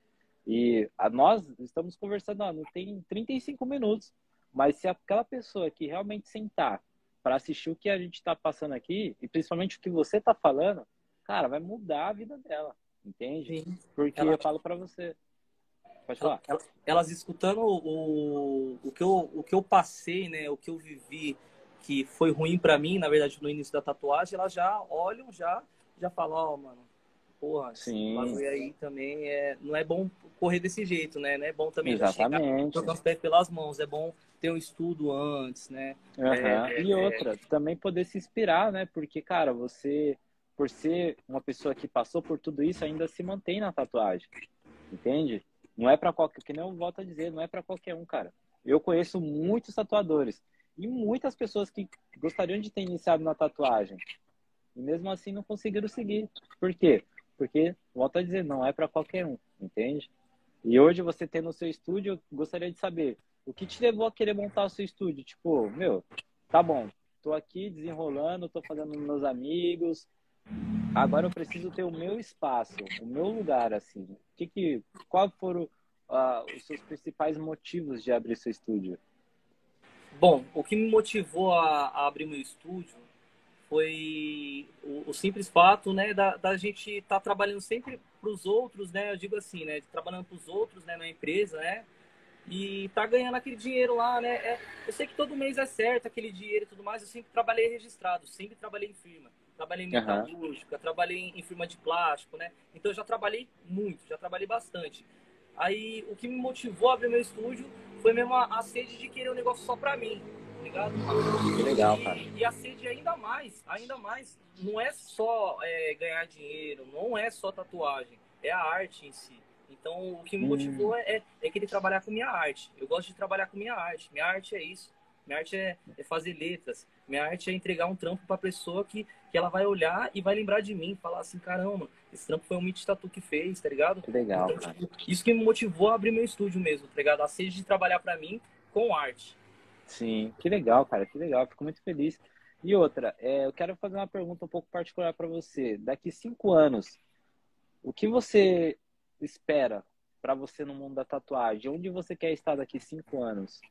E a, nós estamos conversando, ó, não tem 35 minutos, mas se aquela pessoa que realmente sentar para assistir o que a gente está passando aqui, e principalmente o que você está falando, cara, vai mudar a vida dela, entende? Sim. Porque Ela... eu falo para você, Pode falar. Elas, elas escutando o, o, que eu, o que eu passei, né? O que eu vivi, que foi ruim para mim, na verdade, no início da tatuagem, elas já olham, já, já falam, ó, oh, mano, porra, Sim. bagulho aí também é, não é bom correr desse jeito, né? Não é bom também Exatamente. chegar os pés pelas mãos, é bom ter um estudo antes, né? Uhum. É, e é, outra, é... também poder se inspirar, né? Porque, cara, você, por ser uma pessoa que passou por tudo isso, ainda se mantém na tatuagem, entende? Não é para qualquer, que nem eu volto a dizer, não é para qualquer um, cara. Eu conheço muitos tatuadores e muitas pessoas que gostariam de ter iniciado na tatuagem e mesmo assim não conseguiram seguir. Por quê? Porque, volto a dizer, não é para qualquer um, entende? E hoje você tem no seu estúdio, eu gostaria de saber o que te levou a querer montar o seu estúdio? Tipo, meu, tá bom, tô aqui desenrolando, tô fazendo meus amigos, Agora eu preciso ter o meu espaço, o meu lugar, assim. Que que, qual foram uh, os seus principais motivos de abrir seu estúdio? Bom, o que me motivou a, a abrir meu estúdio foi o, o, simples fato, né, da, da gente estar tá trabalhando sempre para os outros, né, eu digo assim, né, trabalhando para os outros, né, na empresa, né, e tá ganhando aquele dinheiro lá, né, é, eu sei que todo mês é certo aquele dinheiro e tudo mais, eu sempre trabalhei registrado, sempre trabalhei em firma trabalhei em metalúrgica, uhum. trabalhei em firma de plástico, né? Então eu já trabalhei muito, já trabalhei bastante. Aí o que me motivou a abrir meu estúdio foi mesmo a, a sede de querer um negócio só pra mim, tá ligado? Que legal, cara. E, a sede ainda mais, ainda mais, não é só é, ganhar dinheiro, não é só tatuagem, é a arte em si. Então o que me hum. motivou é, é, é querer trabalhar com minha arte. Eu gosto de trabalhar com minha arte. Minha arte é isso. Minha arte é, é fazer letras. Minha arte é entregar um trampo para a pessoa que, que ela vai olhar e vai lembrar de mim, falar assim, caramba, esse trampo foi um Meet Tatu que fez, tá ligado? Que legal, então, tipo, isso que me motivou a abrir meu estúdio mesmo, tá ligado? A sede de trabalhar para mim com arte. Sim, que legal, cara, que legal. Fico muito feliz. E outra, é, eu quero fazer uma pergunta um pouco particular para você. Daqui cinco anos, o que você espera para você no mundo da tatuagem? Onde você quer estar daqui cinco anos?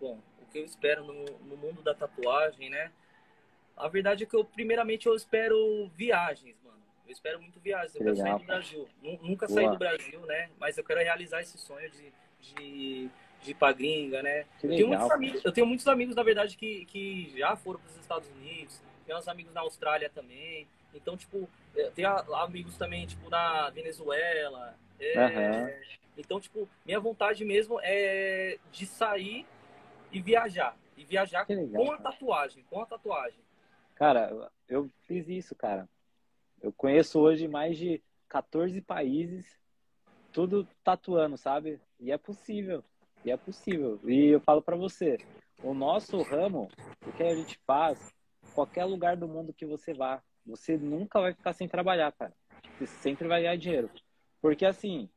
Bom, que eu espero no, no mundo da tatuagem, né? A verdade é que eu, primeiramente, eu espero viagens, mano. Eu espero muito viagens. Eu quero sair do Brasil. Nunca Boa. saí do Brasil, né? Mas eu quero realizar esse sonho de, de, de ir pra gringa, né? Eu tenho, muitos amigos, eu tenho muitos amigos, na verdade, que, que já foram para os Estados Unidos. Tenho uns amigos na Austrália também. Então, tipo, tem amigos também, tipo, na Venezuela. É... Uhum. Então, tipo, minha vontade mesmo é de sair e viajar. E viajar legal, com a tatuagem, com a tatuagem. Cara, eu fiz isso, cara. Eu conheço hoje mais de 14 países, tudo tatuando, sabe? E é possível. E é possível. E eu falo para você, o nosso ramo, o que a gente faz, qualquer lugar do mundo que você vá, você nunca vai ficar sem trabalhar, cara. Você sempre vai ganhar dinheiro. Porque assim,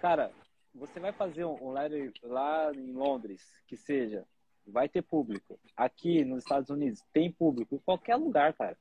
cara, você vai fazer um, um lá em Londres, que seja, vai ter público. Aqui nos Estados Unidos tem público em qualquer lugar, cara.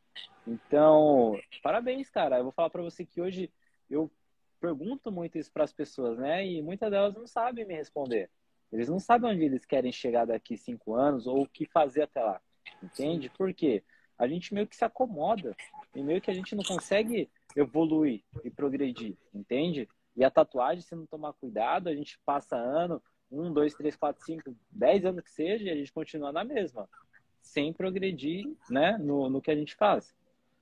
Então, parabéns, cara. Eu vou falar para você que hoje eu pergunto muito isso para as pessoas, né? E muitas delas não sabem me responder. Eles não sabem onde eles querem chegar daqui cinco anos ou o que fazer até lá. Entende? Por quê? A gente meio que se acomoda e meio que a gente não consegue evoluir e progredir, entende? E a tatuagem, se não tomar cuidado, a gente passa ano, um, dois, três, quatro, cinco, dez anos que seja, e a gente continua na mesma, sem progredir né, no, no que a gente faz.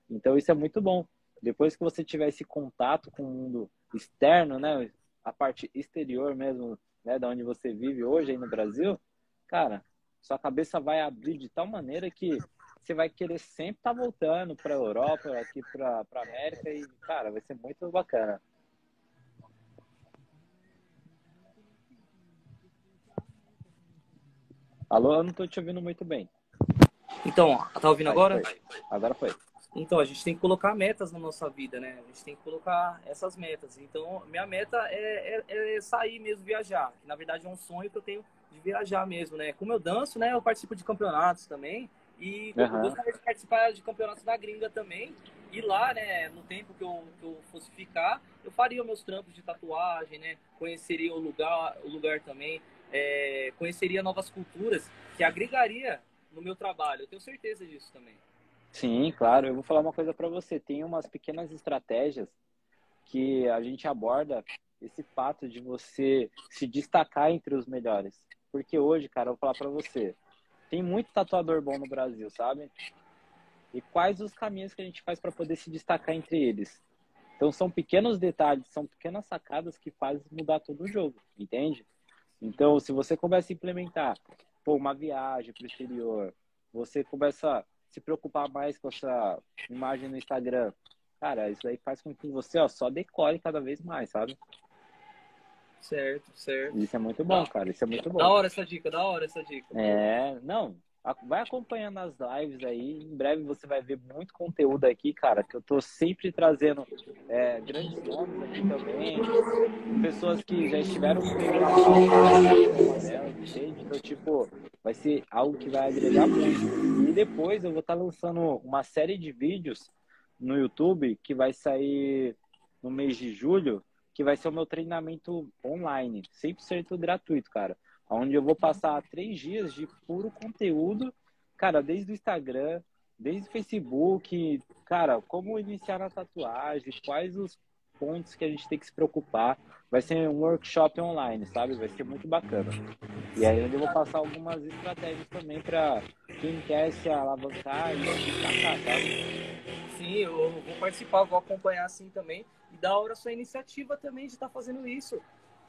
Então isso é muito bom. Depois que você tiver esse contato com o mundo externo, né, a parte exterior mesmo, né, da onde você vive hoje aí no Brasil, cara, sua cabeça vai abrir de tal maneira que você vai querer sempre estar tá voltando para a Europa, aqui para a América e, cara, vai ser muito bacana. Alô, eu não tô te ouvindo muito bem. Então, tá ouvindo Aí, agora? Foi. Agora foi. Então, a gente tem que colocar metas na nossa vida, né? A gente tem que colocar essas metas. Então, minha meta é, é, é sair mesmo, viajar. Na verdade, é um sonho que eu tenho de viajar mesmo, né? Como eu danço, né? Eu participo de campeonatos também. E uhum. eu gostaria de participar de campeonatos da gringa também. E lá, né, no tempo que eu, que eu fosse ficar, eu faria meus trampos de tatuagem, né? Conheceria o lugar, o lugar também. É, conheceria novas culturas que agregaria no meu trabalho. Eu tenho certeza disso também. Sim, claro. Eu vou falar uma coisa para você. Tem umas pequenas estratégias que a gente aborda esse fato de você se destacar entre os melhores. Porque hoje, cara, eu vou falar para você, tem muito tatuador bom no Brasil, sabe? E quais os caminhos que a gente faz para poder se destacar entre eles? Então são pequenos detalhes, são pequenas sacadas que fazem mudar todo o jogo, entende? Então, se você começa a implementar pô, uma viagem para o exterior, você começa se preocupar mais com essa imagem no Instagram, cara, isso aí faz com que você ó, só decore cada vez mais, sabe? Certo, certo. Isso é muito bom, cara. Isso é muito bom. Da hora essa dica, da hora essa dica. É, não. Vai acompanhando as lives aí. Em breve você vai ver muito conteúdo aqui, cara. Que eu tô sempre trazendo é, grandes nomes aqui também. Pessoas que já estiveram comigo na Então, tipo, vai ser algo que vai agregar muito. E depois eu vou estar tá lançando uma série de vídeos no YouTube que vai sair no mês de julho, que vai ser o meu treinamento online, 100% gratuito, cara. Onde eu vou passar três dias de puro conteúdo, cara, desde o Instagram, desde o Facebook, cara, como iniciar na tatuagem, quais os pontos que a gente tem que se preocupar. Vai ser um workshop online, sabe? Vai ser muito bacana. E aí eu vou passar algumas estratégias também para quem quer se alavancar e destacar, sabe? Sim, eu vou participar, vou acompanhar assim também. E da hora sua iniciativa também de estar tá fazendo isso.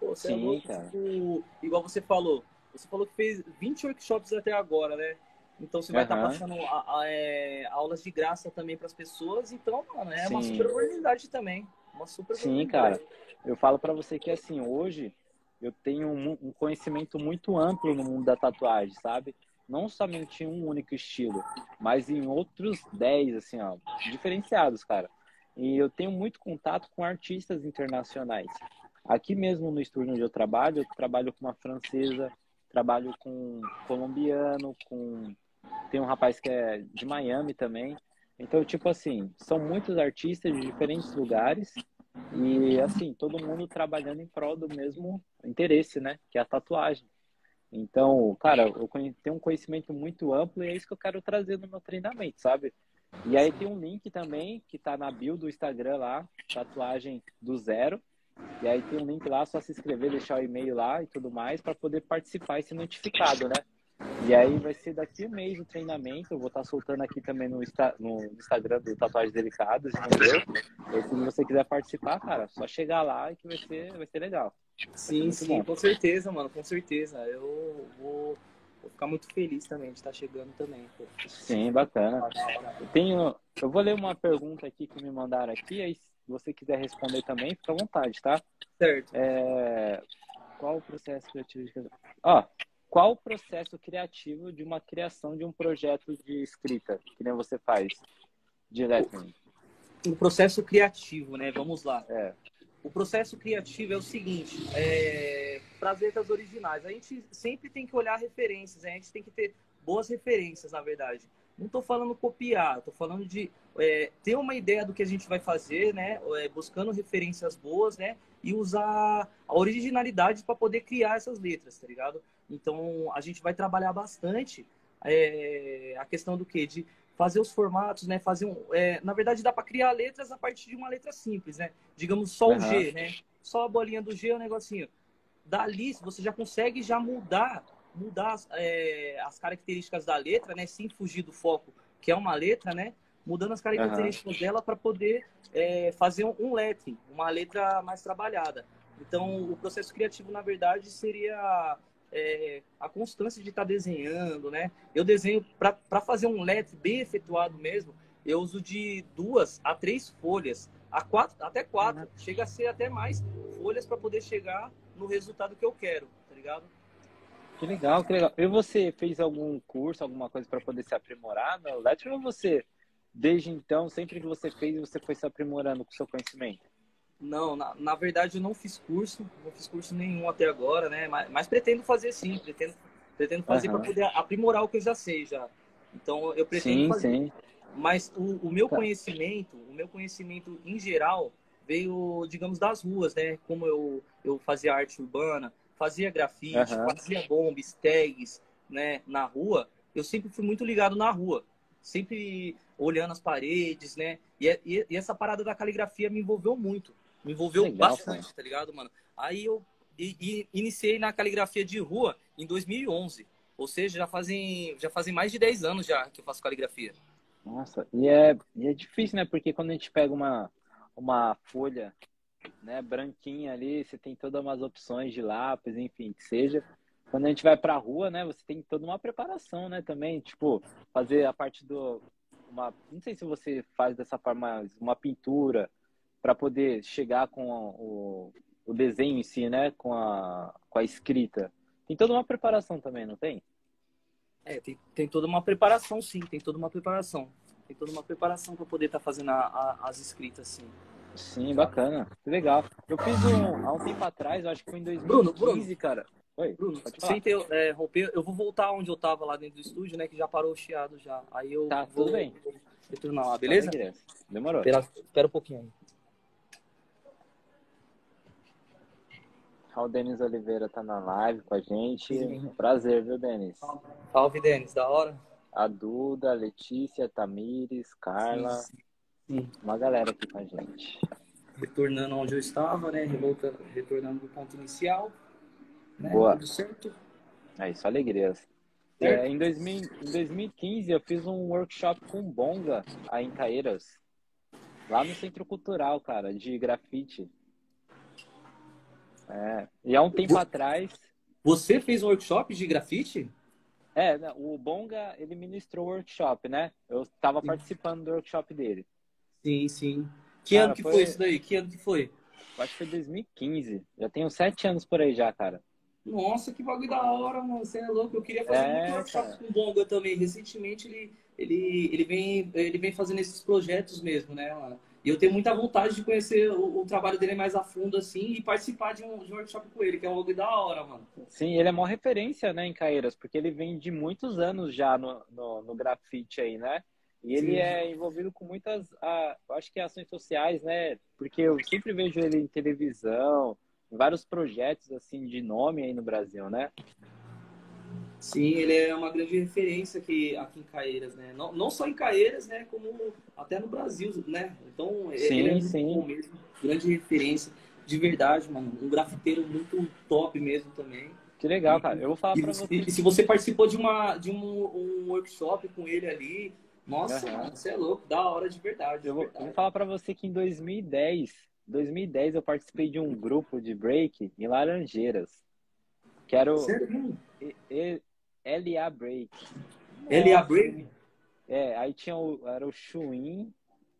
Pô, você Sim, é louco, cara. Tipo, igual você falou. Você falou que fez 20 workshops até agora, né? Então você vai estar uhum. tá passando a, a, é, aulas de graça também para as pessoas. Então, mano, é Sim. uma super oportunidade também. Uma super Sim, cara. Eu falo para você que assim, hoje eu tenho um, um conhecimento muito amplo no mundo da tatuagem, sabe? Não somente em um único estilo, mas em outros 10, assim, ó, diferenciados, cara. E eu tenho muito contato com artistas internacionais. Aqui mesmo no estúdio onde eu trabalho, eu trabalho com uma francesa, trabalho com um colombiano, com tem um rapaz que é de Miami também. Então, tipo assim, são muitos artistas de diferentes lugares e assim, todo mundo trabalhando em prol do mesmo interesse, né, que é a tatuagem. Então, cara, eu tenho um conhecimento muito amplo e é isso que eu quero trazer no meu treinamento, sabe? E aí tem um link também que tá na bio do Instagram lá, tatuagem do zero. E aí tem um link lá, só se inscrever, deixar o e-mail lá e tudo mais para poder participar e ser notificado, né? E aí vai ser daqui um mês o treinamento. Eu vou estar tá soltando aqui também no, no Instagram do Tatuagens Delicadas, entendeu? E se você quiser participar, cara, só chegar lá que vai ser, vai ser legal. Sim, sim, bom. com certeza, mano, com certeza. Eu vou Vou ficar muito feliz também de estar chegando também. Pô. Sim, bacana. Eu, tenho, eu vou ler uma pergunta aqui que me mandaram aqui, aí se você quiser responder também, fica à vontade, tá? Certo. É, qual o processo criativo? De... Ó, qual o processo criativo de uma criação de um projeto de escrita, que nem você faz direto? O processo criativo, né? Vamos lá. É. O processo criativo é o seguinte, é, para as letras originais, a gente sempre tem que olhar referências, a gente tem que ter boas referências, na verdade. Não estou falando copiar, estou falando de é, ter uma ideia do que a gente vai fazer, né? É, buscando referências boas, né? E usar a originalidade para poder criar essas letras, tá ligado? Então, a gente vai trabalhar bastante é, a questão do que? De fazer os formatos, né? Fazer um, é, na verdade, dá para criar letras a partir de uma letra simples, né? Digamos só o G, né? Só a bolinha do G é um negocinho. Dali você já consegue já mudar, mudar é, as características da letra, né? Sem fugir do foco, que é uma letra, né? Mudando as características uhum. dela para poder é, fazer um, um uma letra mais trabalhada. Então, o processo criativo, na verdade, seria é, a constância de estar tá desenhando, né? Eu desenho para fazer um LED bem efetuado mesmo. Eu uso de duas a três folhas, a quatro, até quatro, uhum. chega a ser até mais folhas para poder chegar no resultado que eu quero, tá ligado? Que legal, que legal. E você fez algum curso, alguma coisa para poder se aprimorar no LED ou você desde então, sempre que você fez, você foi se aprimorando com o seu conhecimento? Não, na, na verdade eu não fiz curso, não fiz curso nenhum até agora, né? Mas, mas pretendo fazer sim, pretendo, pretendo fazer uhum. para poder aprimorar o que eu já sei já. Então eu pretendo sim, fazer. Sim. Mas o, o meu tá. conhecimento, o meu conhecimento em geral veio, digamos, das ruas, né? Como eu, eu fazia arte urbana, fazia grafite, uhum. fazia bombas, tags, né? Na rua, eu sempre fui muito ligado na rua. Sempre olhando as paredes, né? E, e, e essa parada da caligrafia me envolveu muito. Me envolveu Legal, bastante, cara. tá ligado, mano? Aí eu e, e, iniciei na caligrafia de rua em 2011. Ou seja, já fazem, já fazem mais de 10 anos já que eu faço caligrafia. Nossa, e é, e é difícil, né? Porque quando a gente pega uma, uma folha né, branquinha ali, você tem todas umas opções de lápis, enfim, que seja. Quando a gente vai pra rua, né, você tem toda uma preparação, né, também, tipo, fazer a parte do uma, não sei se você faz dessa forma uma pintura para poder chegar com o, o desenho em si, né, com a com a escrita. Tem toda uma preparação também, não tem? É, tem, tem toda uma preparação, sim, tem toda uma preparação. Tem toda uma preparação para poder estar tá fazendo a, a, as escritas, sim. Sim, bacana. Legal. Eu fiz um, há um tempo atrás, acho que foi em 2015, Bruno, Bruno, cara. Oi, Bruno, sem ter, é, romper, eu vou voltar onde eu tava lá dentro do estúdio, né? Que já parou o chiado já. Aí eu tá, vou tudo bem. retornar lá, beleza? Tá, Demorou. Espera, espera um pouquinho aí. O Denis Oliveira tá na live com a gente. Sim. Prazer, viu, Denis? Salve, Denis. Da hora? A Duda, a Letícia, a Tamires, Carla. Sim, sim. Uma galera aqui com a gente. Retornando onde eu estava, né? Revolta, retornando do ponto inicial. Né? Boa. Tudo certo? É isso, alegrias. É, em, 2000, em 2015, eu fiz um workshop com Bonga, aí em Caeiras. Lá no Centro Cultural, cara, de grafite. É. E há um tempo atrás. Você fez um workshop de grafite? É, né, o Bonga, ele ministrou o workshop, né? Eu estava participando do workshop dele. Sim, sim. Que cara, ano que foi... foi isso daí? Que ano que foi? Acho que foi 2015. Já tenho sete anos por aí já, cara. Nossa, que bagulho da hora, mano. Você é louco. Eu queria fazer é, um workshop com o Bonga também. Recentemente ele, ele, ele, vem, ele vem fazendo esses projetos mesmo, né, mano? E eu tenho muita vontade de conhecer o, o, trabalho dele mais a fundo, assim, e participar de um, de um workshop com ele, que é um bagulho da hora, mano. Sim, ele é uma referência, né, em Caeiras, porque ele vem de muitos anos já no, no, no grafite aí, né? E ele Sim. é envolvido com muitas, ah, acho que ações sociais, né? Porque eu sempre vejo ele em televisão, vários projetos, assim, de nome aí no Brasil, né? Sim, ele é uma grande referência aqui, aqui em Caeiras, né? Não, não só em Caeiras, né? Como até no Brasil, né? Então, sim, ele é sim. mesmo. Grande referência. De verdade, mano. Um grafiteiro muito top mesmo também. Que legal, cara. Eu vou falar e, pra você. E se você participou de, uma, de um, um workshop com ele ali, nossa, uhum. mano, você é louco. Da hora de verdade. De eu, vou, verdade. eu vou falar pra você que em 2010, 2010 eu participei de um grupo de break em Laranjeiras. Que era o... LA Break. LA Break? É, aí tinha o, era o Chuin,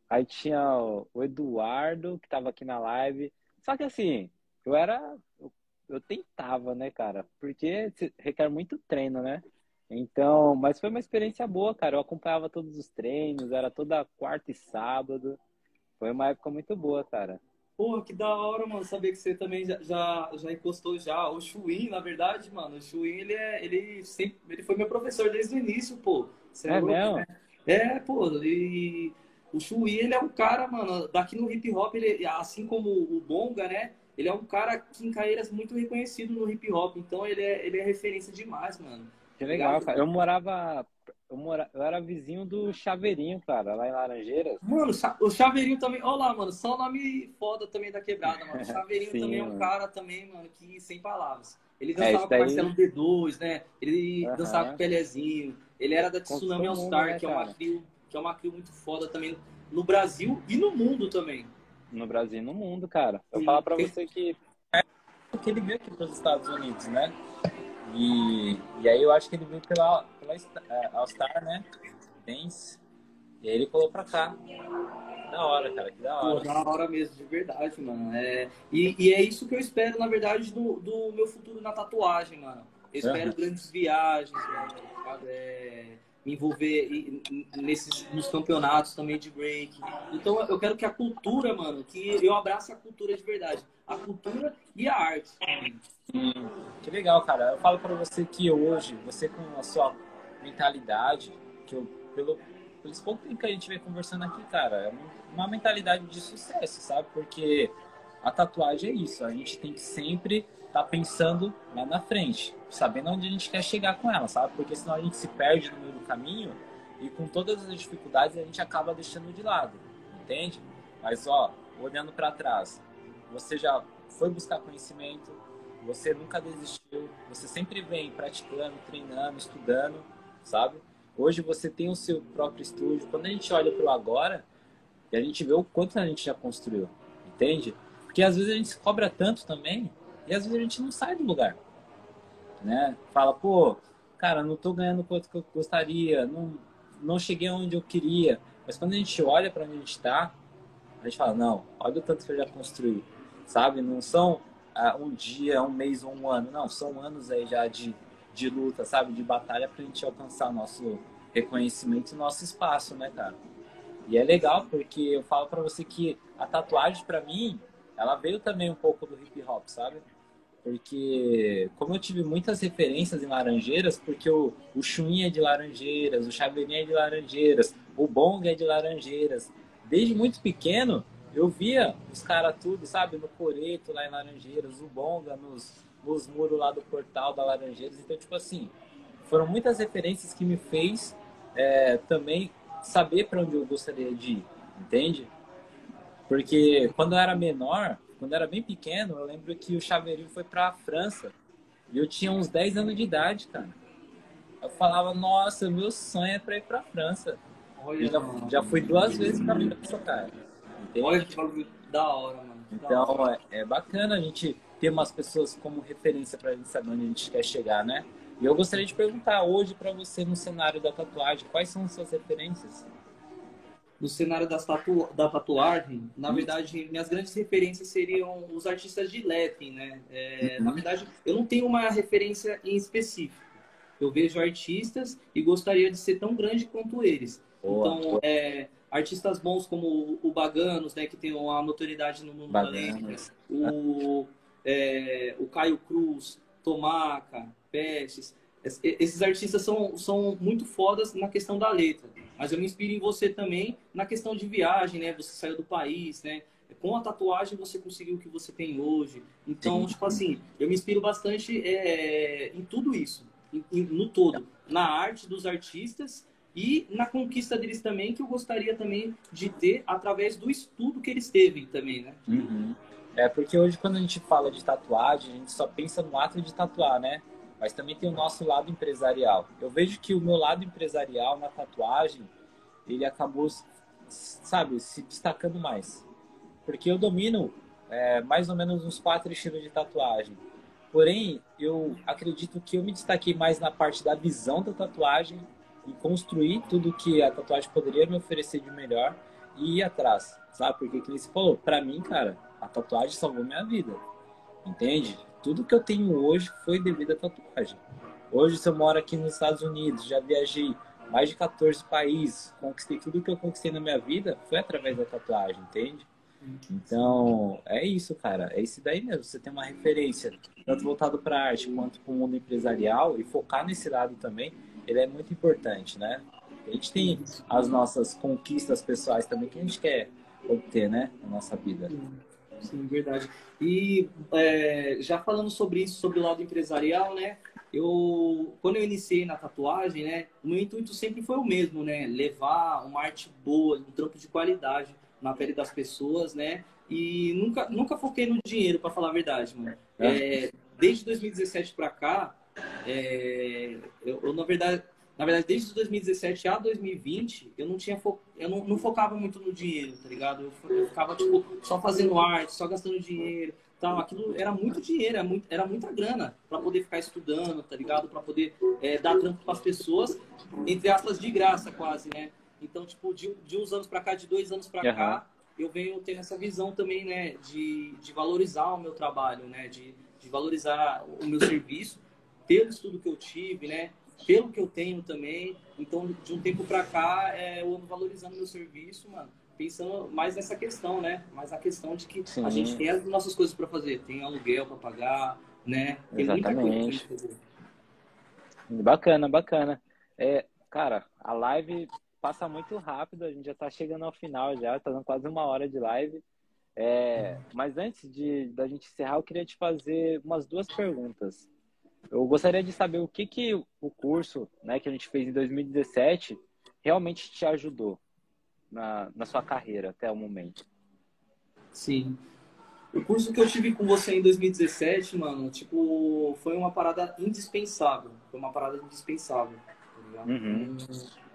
aí tinha o, o Eduardo, que tava aqui na live. Só que assim, eu era. Eu, eu tentava, né, cara? Porque requer muito treino, né? Então, mas foi uma experiência boa, cara. Eu acompanhava todos os treinos, era toda quarta e sábado. Foi uma época muito boa, cara. Porra, que da hora, mano, saber que você também já, já, já encostou já. O Chuin, na verdade, mano, o Chuin, ele, é, ele, sempre, ele foi meu professor desde o início, pô. Você é, é mesmo? Né? É, pô, e o Chuin, ele é um cara, mano, daqui no hip hop, ele, assim como o Bonga, né? Ele é um cara que em Caeiras muito reconhecido no hip hop, então ele é, ele é referência demais, mano. Que legal, cara. Eu morava eu, mora... eu era vizinho do Chaveirinho, cara, lá em Laranjeiras. Mano, o Chaveirinho também. Olha lá, mano, só o nome foda também da quebrada, mano. O Chaveirinho Sim, também é um cara também, mano, que sem palavras. Ele é, dançava é, daí... com Marcelo D2, né? Ele uhum. dançava com o Pelezinho. Ele era da Tsunami All Star, né, que, é uma crio, que é uma crio muito foda também no Brasil e no mundo também. No Brasil e no mundo, cara. Eu Sim. falar pra você que. É que ele veio aqui pros Estados Unidos, né? E, e aí eu acho que ele veio pela, pela é, All Star, né? Dance. E aí ele colou pra cá. Da hora, cara, que da hora. Pô, da hora mesmo, de verdade, mano. É, e, e é isso que eu espero, na verdade, do, do meu futuro na tatuagem, mano. Eu espero uhum. grandes viagens, mano. É, me envolver nesses nos campeonatos também de break. Então eu quero que a cultura, mano, que eu abrace a cultura de verdade, a cultura e a arte. Sim, que legal, cara. Eu falo para você que hoje, você com a sua mentalidade, que eu, pelo pelo pouco tempo que a gente vem conversando aqui, cara, é uma mentalidade de sucesso, sabe? Porque a tatuagem é isso, a gente tem que sempre estar tá pensando lá na frente, sabendo onde a gente quer chegar com ela, sabe? Porque senão a gente se perde no meio do caminho e com todas as dificuldades a gente acaba deixando de lado, entende? Mas ó, olhando para trás, você já foi buscar conhecimento, você nunca desistiu, você sempre vem praticando, treinando, estudando, sabe? Hoje você tem o seu próprio estúdio. Quando a gente olha para o agora, a gente vê o quanto a gente já construiu, entende? Porque às vezes a gente se cobra tanto também e às vezes a gente não sai do lugar, né? Fala, pô, cara, não tô ganhando quanto que eu gostaria, não, não cheguei onde eu queria. Mas quando a gente olha para onde a gente está, a gente fala, não, olha o tanto que eu já construí, sabe? Não são ah, um dia, um mês ou um ano, não, são anos aí já de de luta, sabe? De batalha pra gente alcançar nosso reconhecimento e nosso espaço, né, cara? E é legal porque eu falo para você que a tatuagem para mim, ela veio também um pouco do hip hop, sabe? Porque como eu tive muitas referências em Laranjeiras, porque o, o Chuinha é de Laranjeiras, o Chaveirinha é de Laranjeiras, o Bonga é de Laranjeiras. Desde muito pequeno, eu via os caras tudo, sabe? No Coreto, lá em Laranjeiras, o Bonga nos, nos muros lá do portal da Laranjeiras. Então, tipo assim, foram muitas referências que me fez é, também saber para onde eu gostaria de ir, entende? Porque quando eu era menor, quando eu era bem pequeno, eu lembro que o Chaveirinho foi para a França e eu tinha uns 10 anos de idade, cara. Eu falava, nossa, meu sonho é para ir para a França. Olha, já, já fui duas vezes para a França, cara. Entende? Olha que da hora, mano. Então, é, é bacana a gente ter umas pessoas como referência para a gente saber onde a gente quer chegar, né? E eu gostaria de perguntar hoje para você no cenário da tatuagem, quais são as suas referências? No cenário das tatu da tatuagem, na uhum. verdade, minhas grandes referências seriam os artistas de lettering, né? É, uhum. Na verdade, eu não tenho uma referência em específico. Eu vejo artistas e gostaria de ser tão grande quanto eles. Boa, então, É, artistas bons como o Baganos, né, que tem uma notoriedade no mundo Baganos. da letra, o é, o Caio Cruz, Tomaca, Pestes. Esses artistas são, são muito fodas na questão da letra. Mas eu me inspiro em você também na questão de viagem, né? Você saiu do país, né? Com a tatuagem você conseguiu o que você tem hoje. Então, Sim. tipo assim, eu me inspiro bastante é, em tudo isso, em, no todo. Na arte dos artistas e na conquista deles também, que eu gostaria também de ter através do estudo que eles teve também, né? Uhum. É porque hoje quando a gente fala de tatuagem, a gente só pensa no ato de tatuar, né? Mas também tem o nosso lado empresarial. Eu vejo que o meu lado empresarial na tatuagem, ele acabou, sabe, se destacando mais. Porque eu domino é, mais ou menos uns quatro estilos de tatuagem. Porém, eu acredito que eu me destaquei mais na parte da visão da tatuagem e construir tudo que a tatuagem poderia me oferecer de melhor e ir atrás, sabe? Porque, como você falou, pra mim, cara, a tatuagem salvou minha vida. Entende? Tudo que eu tenho hoje foi devido à tatuagem. Hoje, se eu moro aqui nos Estados Unidos, já viajei mais de 14 países, conquistei tudo que eu conquistei na minha vida, foi através da tatuagem, entende? Então, é isso, cara. É isso daí mesmo. Você tem uma referência, tanto voltado para a arte quanto para o mundo empresarial, e focar nesse lado também, ele é muito importante, né? A gente tem as nossas conquistas pessoais também que a gente quer obter, né, na nossa vida. Sim, verdade. E é, já falando sobre isso, sobre o lado empresarial, né? Eu, quando eu iniciei na tatuagem, né? O meu intuito sempre foi o mesmo, né? Levar uma arte boa, um trampo de qualidade na pele das pessoas, né? E nunca, nunca foquei no dinheiro, para falar a verdade, mano. É, desde 2017 para cá, é, eu, eu, na verdade, na verdade, desde 2017 a 2020, eu não tinha fo... eu não, não, focava muito no dinheiro, tá ligado? Eu, eu, ficava tipo só fazendo arte, só gastando dinheiro, tal. Aquilo era muito dinheiro, era, muito, era muita grana para poder ficar estudando, tá ligado? Para poder é, dar trampo para as pessoas, entre aspas de graça quase, né? Então, tipo, de, de uns anos para cá, de dois anos para uhum. cá, eu venho tendo essa visão também, né, de, de valorizar o meu trabalho, né, de, de valorizar o meu serviço pelo estudo que eu tive, né, pelo que eu tenho também. Então, de um tempo para cá, é, eu ando valorizando meu serviço, mano. Pensando mais nessa questão, né? Mais a questão de que Sim. a gente tem as nossas coisas para fazer. Tem aluguel para pagar, né? Tem Exatamente. Bacana, bacana. É, cara, a live passa muito rápido, a gente já está chegando ao final já, está dando quase uma hora de live. É, mas antes de da gente encerrar, eu queria te fazer umas duas perguntas. Eu gostaria de saber o que, que o curso né, que a gente fez em 2017 realmente te ajudou na, na sua carreira até o momento. Sim. O curso que eu tive com você em 2017, mano, tipo, foi uma parada indispensável. Foi uma parada indispensável. Tá uhum.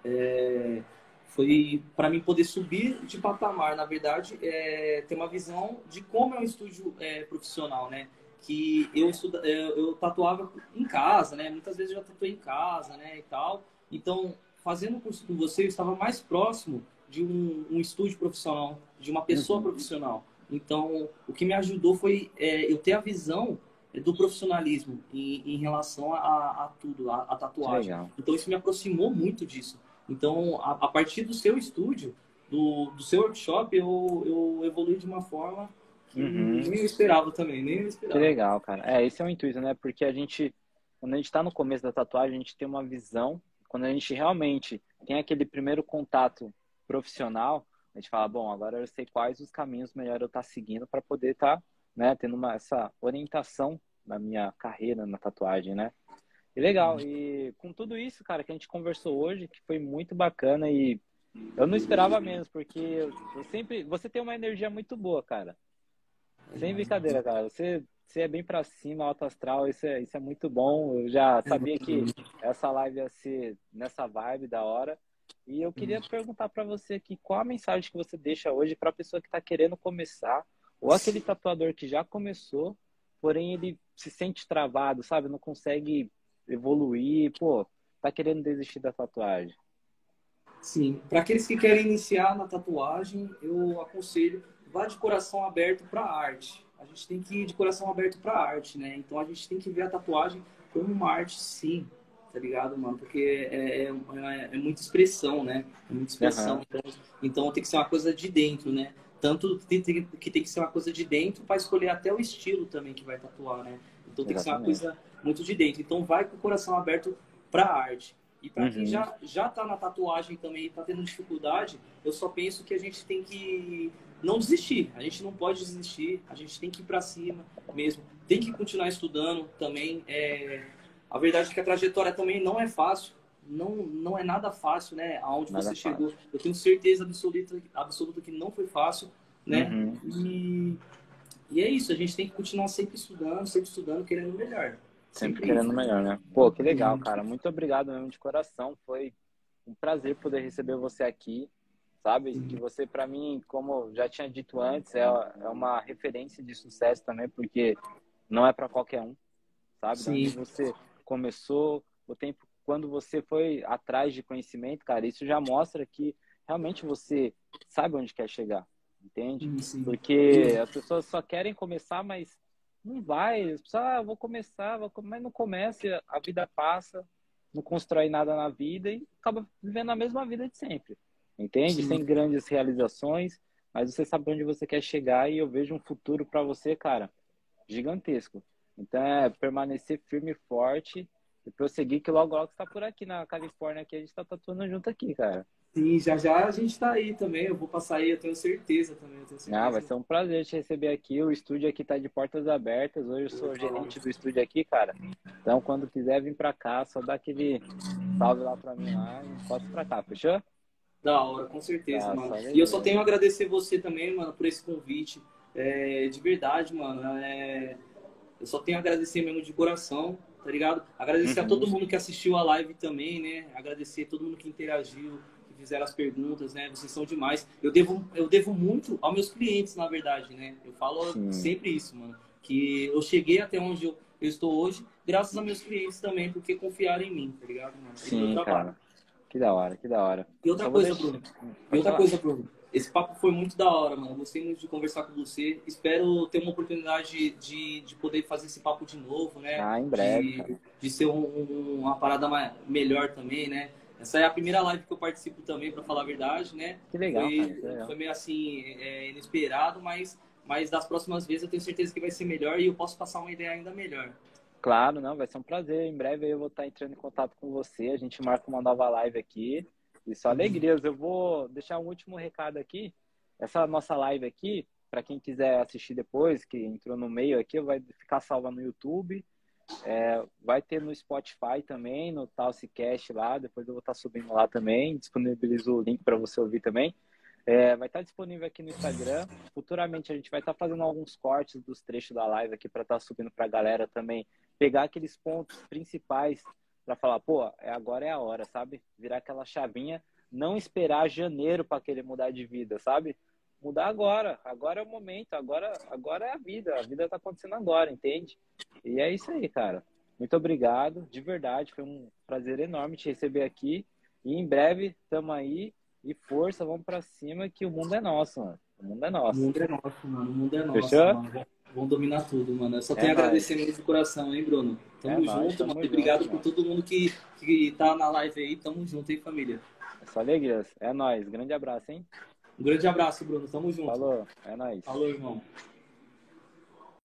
é, foi para mim poder subir de patamar, na verdade, é, ter uma visão de como é um estúdio é, profissional, né? Que eu, estuda, eu, eu tatuava em casa, né? Muitas vezes eu já tatuei em casa, né? E tal. Então, fazendo o curso com você, eu estava mais próximo de um, um estúdio profissional, de uma pessoa uhum. profissional. Então, o que me ajudou foi é, eu ter a visão do profissionalismo em, em relação a, a tudo, a, a tatuagem. Legal. Então, isso me aproximou muito disso. Então, a, a partir do seu estúdio, do, do seu workshop, eu, eu evolui de uma forma uhum. nem eu esperava também, nem eu esperava. Que legal, cara. É, esse é o intuito, né? Porque a gente, quando a gente está no começo da tatuagem, a gente tem uma visão. Quando a gente realmente tem aquele primeiro contato profissional, a gente fala, bom, agora eu sei quais os caminhos melhor eu estar tá seguindo para poder estar, tá, né, tendo uma, essa orientação na minha carreira na tatuagem, né? E legal. E com tudo isso, cara, que a gente conversou hoje, que foi muito bacana e eu não esperava menos, porque eu sempre. Você tem uma energia muito boa, cara. Sem brincadeira, cara. Você, você é bem pra cima, alto astral, isso é, isso é muito bom. Eu já sabia que essa live ia ser nessa vibe da hora. E eu queria perguntar para você aqui qual a mensagem que você deixa hoje para a pessoa que está querendo começar, ou aquele tatuador que já começou, porém ele se sente travado, sabe? Não consegue evoluir, pô, tá querendo desistir da tatuagem. Sim, para aqueles que querem iniciar na tatuagem, eu aconselho vá de coração aberto para a arte. A gente tem que ir de coração aberto para a arte, né? Então a gente tem que ver a tatuagem como uma arte, sim, tá ligado, mano? Porque é, é, é, é muita expressão, né? É muita expressão. Uhum. Então, então tem que ser uma coisa de dentro, né? Tanto que tem, que tem que ser uma coisa de dentro para escolher até o estilo também que vai tatuar, né? Então tem Exatamente. que ser uma coisa muito de dentro. Então vai com o coração aberto para a arte. E para uhum. quem já já tá na tatuagem também e tá tendo dificuldade, eu só penso que a gente tem que não desistir. A gente não pode desistir. A gente tem que ir para cima mesmo. Tem que continuar estudando também. É... A verdade é que a trajetória também não é fácil. Não, não é nada fácil, né? Aonde nada você fácil. chegou. Eu tenho certeza absoluta, absoluta que não foi fácil, né? Uhum. E, e é isso. A gente tem que continuar sempre estudando, sempre estudando, querendo melhor. Sempre querendo melhor, né? Pô, que legal, cara. Muito obrigado mesmo de coração. Foi um prazer poder receber você aqui, sabe? Que você, para mim, como já tinha dito antes, é, é uma referência de sucesso também, porque não é para qualquer um, sabe? Sim. você começou, o tempo quando você foi atrás de conhecimento, cara, isso já mostra que realmente você sabe onde quer chegar, entende? Sim. Porque as pessoas só querem começar, mas não vai. Ah, vou começar, vou... mas não começa, a vida passa, não constrói nada na vida e acaba vivendo a mesma vida de sempre. Entende? Sim. Sem grandes realizações, mas você sabe onde você quer chegar e eu vejo um futuro para você, cara, gigantesco. Então é permanecer firme e forte e prosseguir que logo logo está por aqui na Califórnia que a gente está tatuando junto aqui, cara. Sim, já já a gente está aí também. Eu vou passar aí, eu tenho certeza também. Tenho certeza. Ah, vai ser um prazer te receber aqui. O estúdio aqui está de portas abertas. Hoje eu sou gerente do estúdio aqui, cara. Então, quando quiser vir para cá, só dá aquele salve lá para mim lá e posso para cá, fechou? Da hora, com certeza, ah, mano. E eu só tenho a agradecer você também, mano, por esse convite. É, de verdade, mano. É, eu só tenho a agradecer mesmo de coração, tá ligado? Agradecer uhum. a todo mundo que assistiu a live também, né? Agradecer a todo mundo que interagiu fizeram as perguntas, né? Vocês são demais. Eu devo, eu devo muito aos meus clientes, na verdade, né? Eu falo Sim. sempre isso, mano. Que eu cheguei até onde eu, eu, estou hoje, graças a meus clientes também, porque confiaram em mim, tá ligado, mano? Sim, cara. Que da hora, que da hora. E outra coisa, Bruno. E outra coisa, Bruno. Esse papo foi muito da hora, mano. Gostei muito de conversar com você. Espero ter uma oportunidade de, de poder fazer esse papo de novo, né? Ah, em breve. De, de ser um, uma parada mais, melhor também, né? Essa é a primeira live que eu participo também, para falar a verdade, né? Que legal. Foi, cara, foi meio assim, é, inesperado, mas, mas das próximas vezes eu tenho certeza que vai ser melhor e eu posso passar uma ideia ainda melhor. Claro, não, vai ser um prazer. Em breve eu vou estar entrando em contato com você. A gente marca uma nova live aqui. E só alegrias. Eu vou deixar um último recado aqui. Essa nossa live aqui, para quem quiser assistir depois, que entrou no meio aqui, vai ficar salva no YouTube. É, vai ter no Spotify também, no Talsicast lá. Depois eu vou estar subindo lá também. Disponibilizo o link para você ouvir também. É, vai estar disponível aqui no Instagram. Futuramente a gente vai estar fazendo alguns cortes dos trechos da live aqui para estar subindo para a galera também. Pegar aqueles pontos principais para falar, pô, é, agora é a hora, sabe? Virar aquela chavinha, não esperar janeiro para querer mudar de vida, sabe? Mudar agora, agora é o momento, agora, agora é a vida, a vida tá acontecendo agora, entende? E é isso aí, cara. Muito obrigado, de verdade, foi um prazer enorme te receber aqui. E em breve tamo aí e força, vamos para cima que o mundo é nosso, mano. O mundo é nosso. O mundo é nosso, mano. O mundo é nosso, Fechou? mano. Vamos dominar tudo, mano. Eu só tenho é a agradecer mesmo de coração, hein, Bruno? Tamo é junto, nóis, mano. Obrigado por todo mundo que, que tá na live aí. Tamo junto, hein, família? É só alegrias. É nóis. Grande abraço, hein? Um grande abraço, Bruno. Tamo junto. Falou. É nóis. Falou, irmão.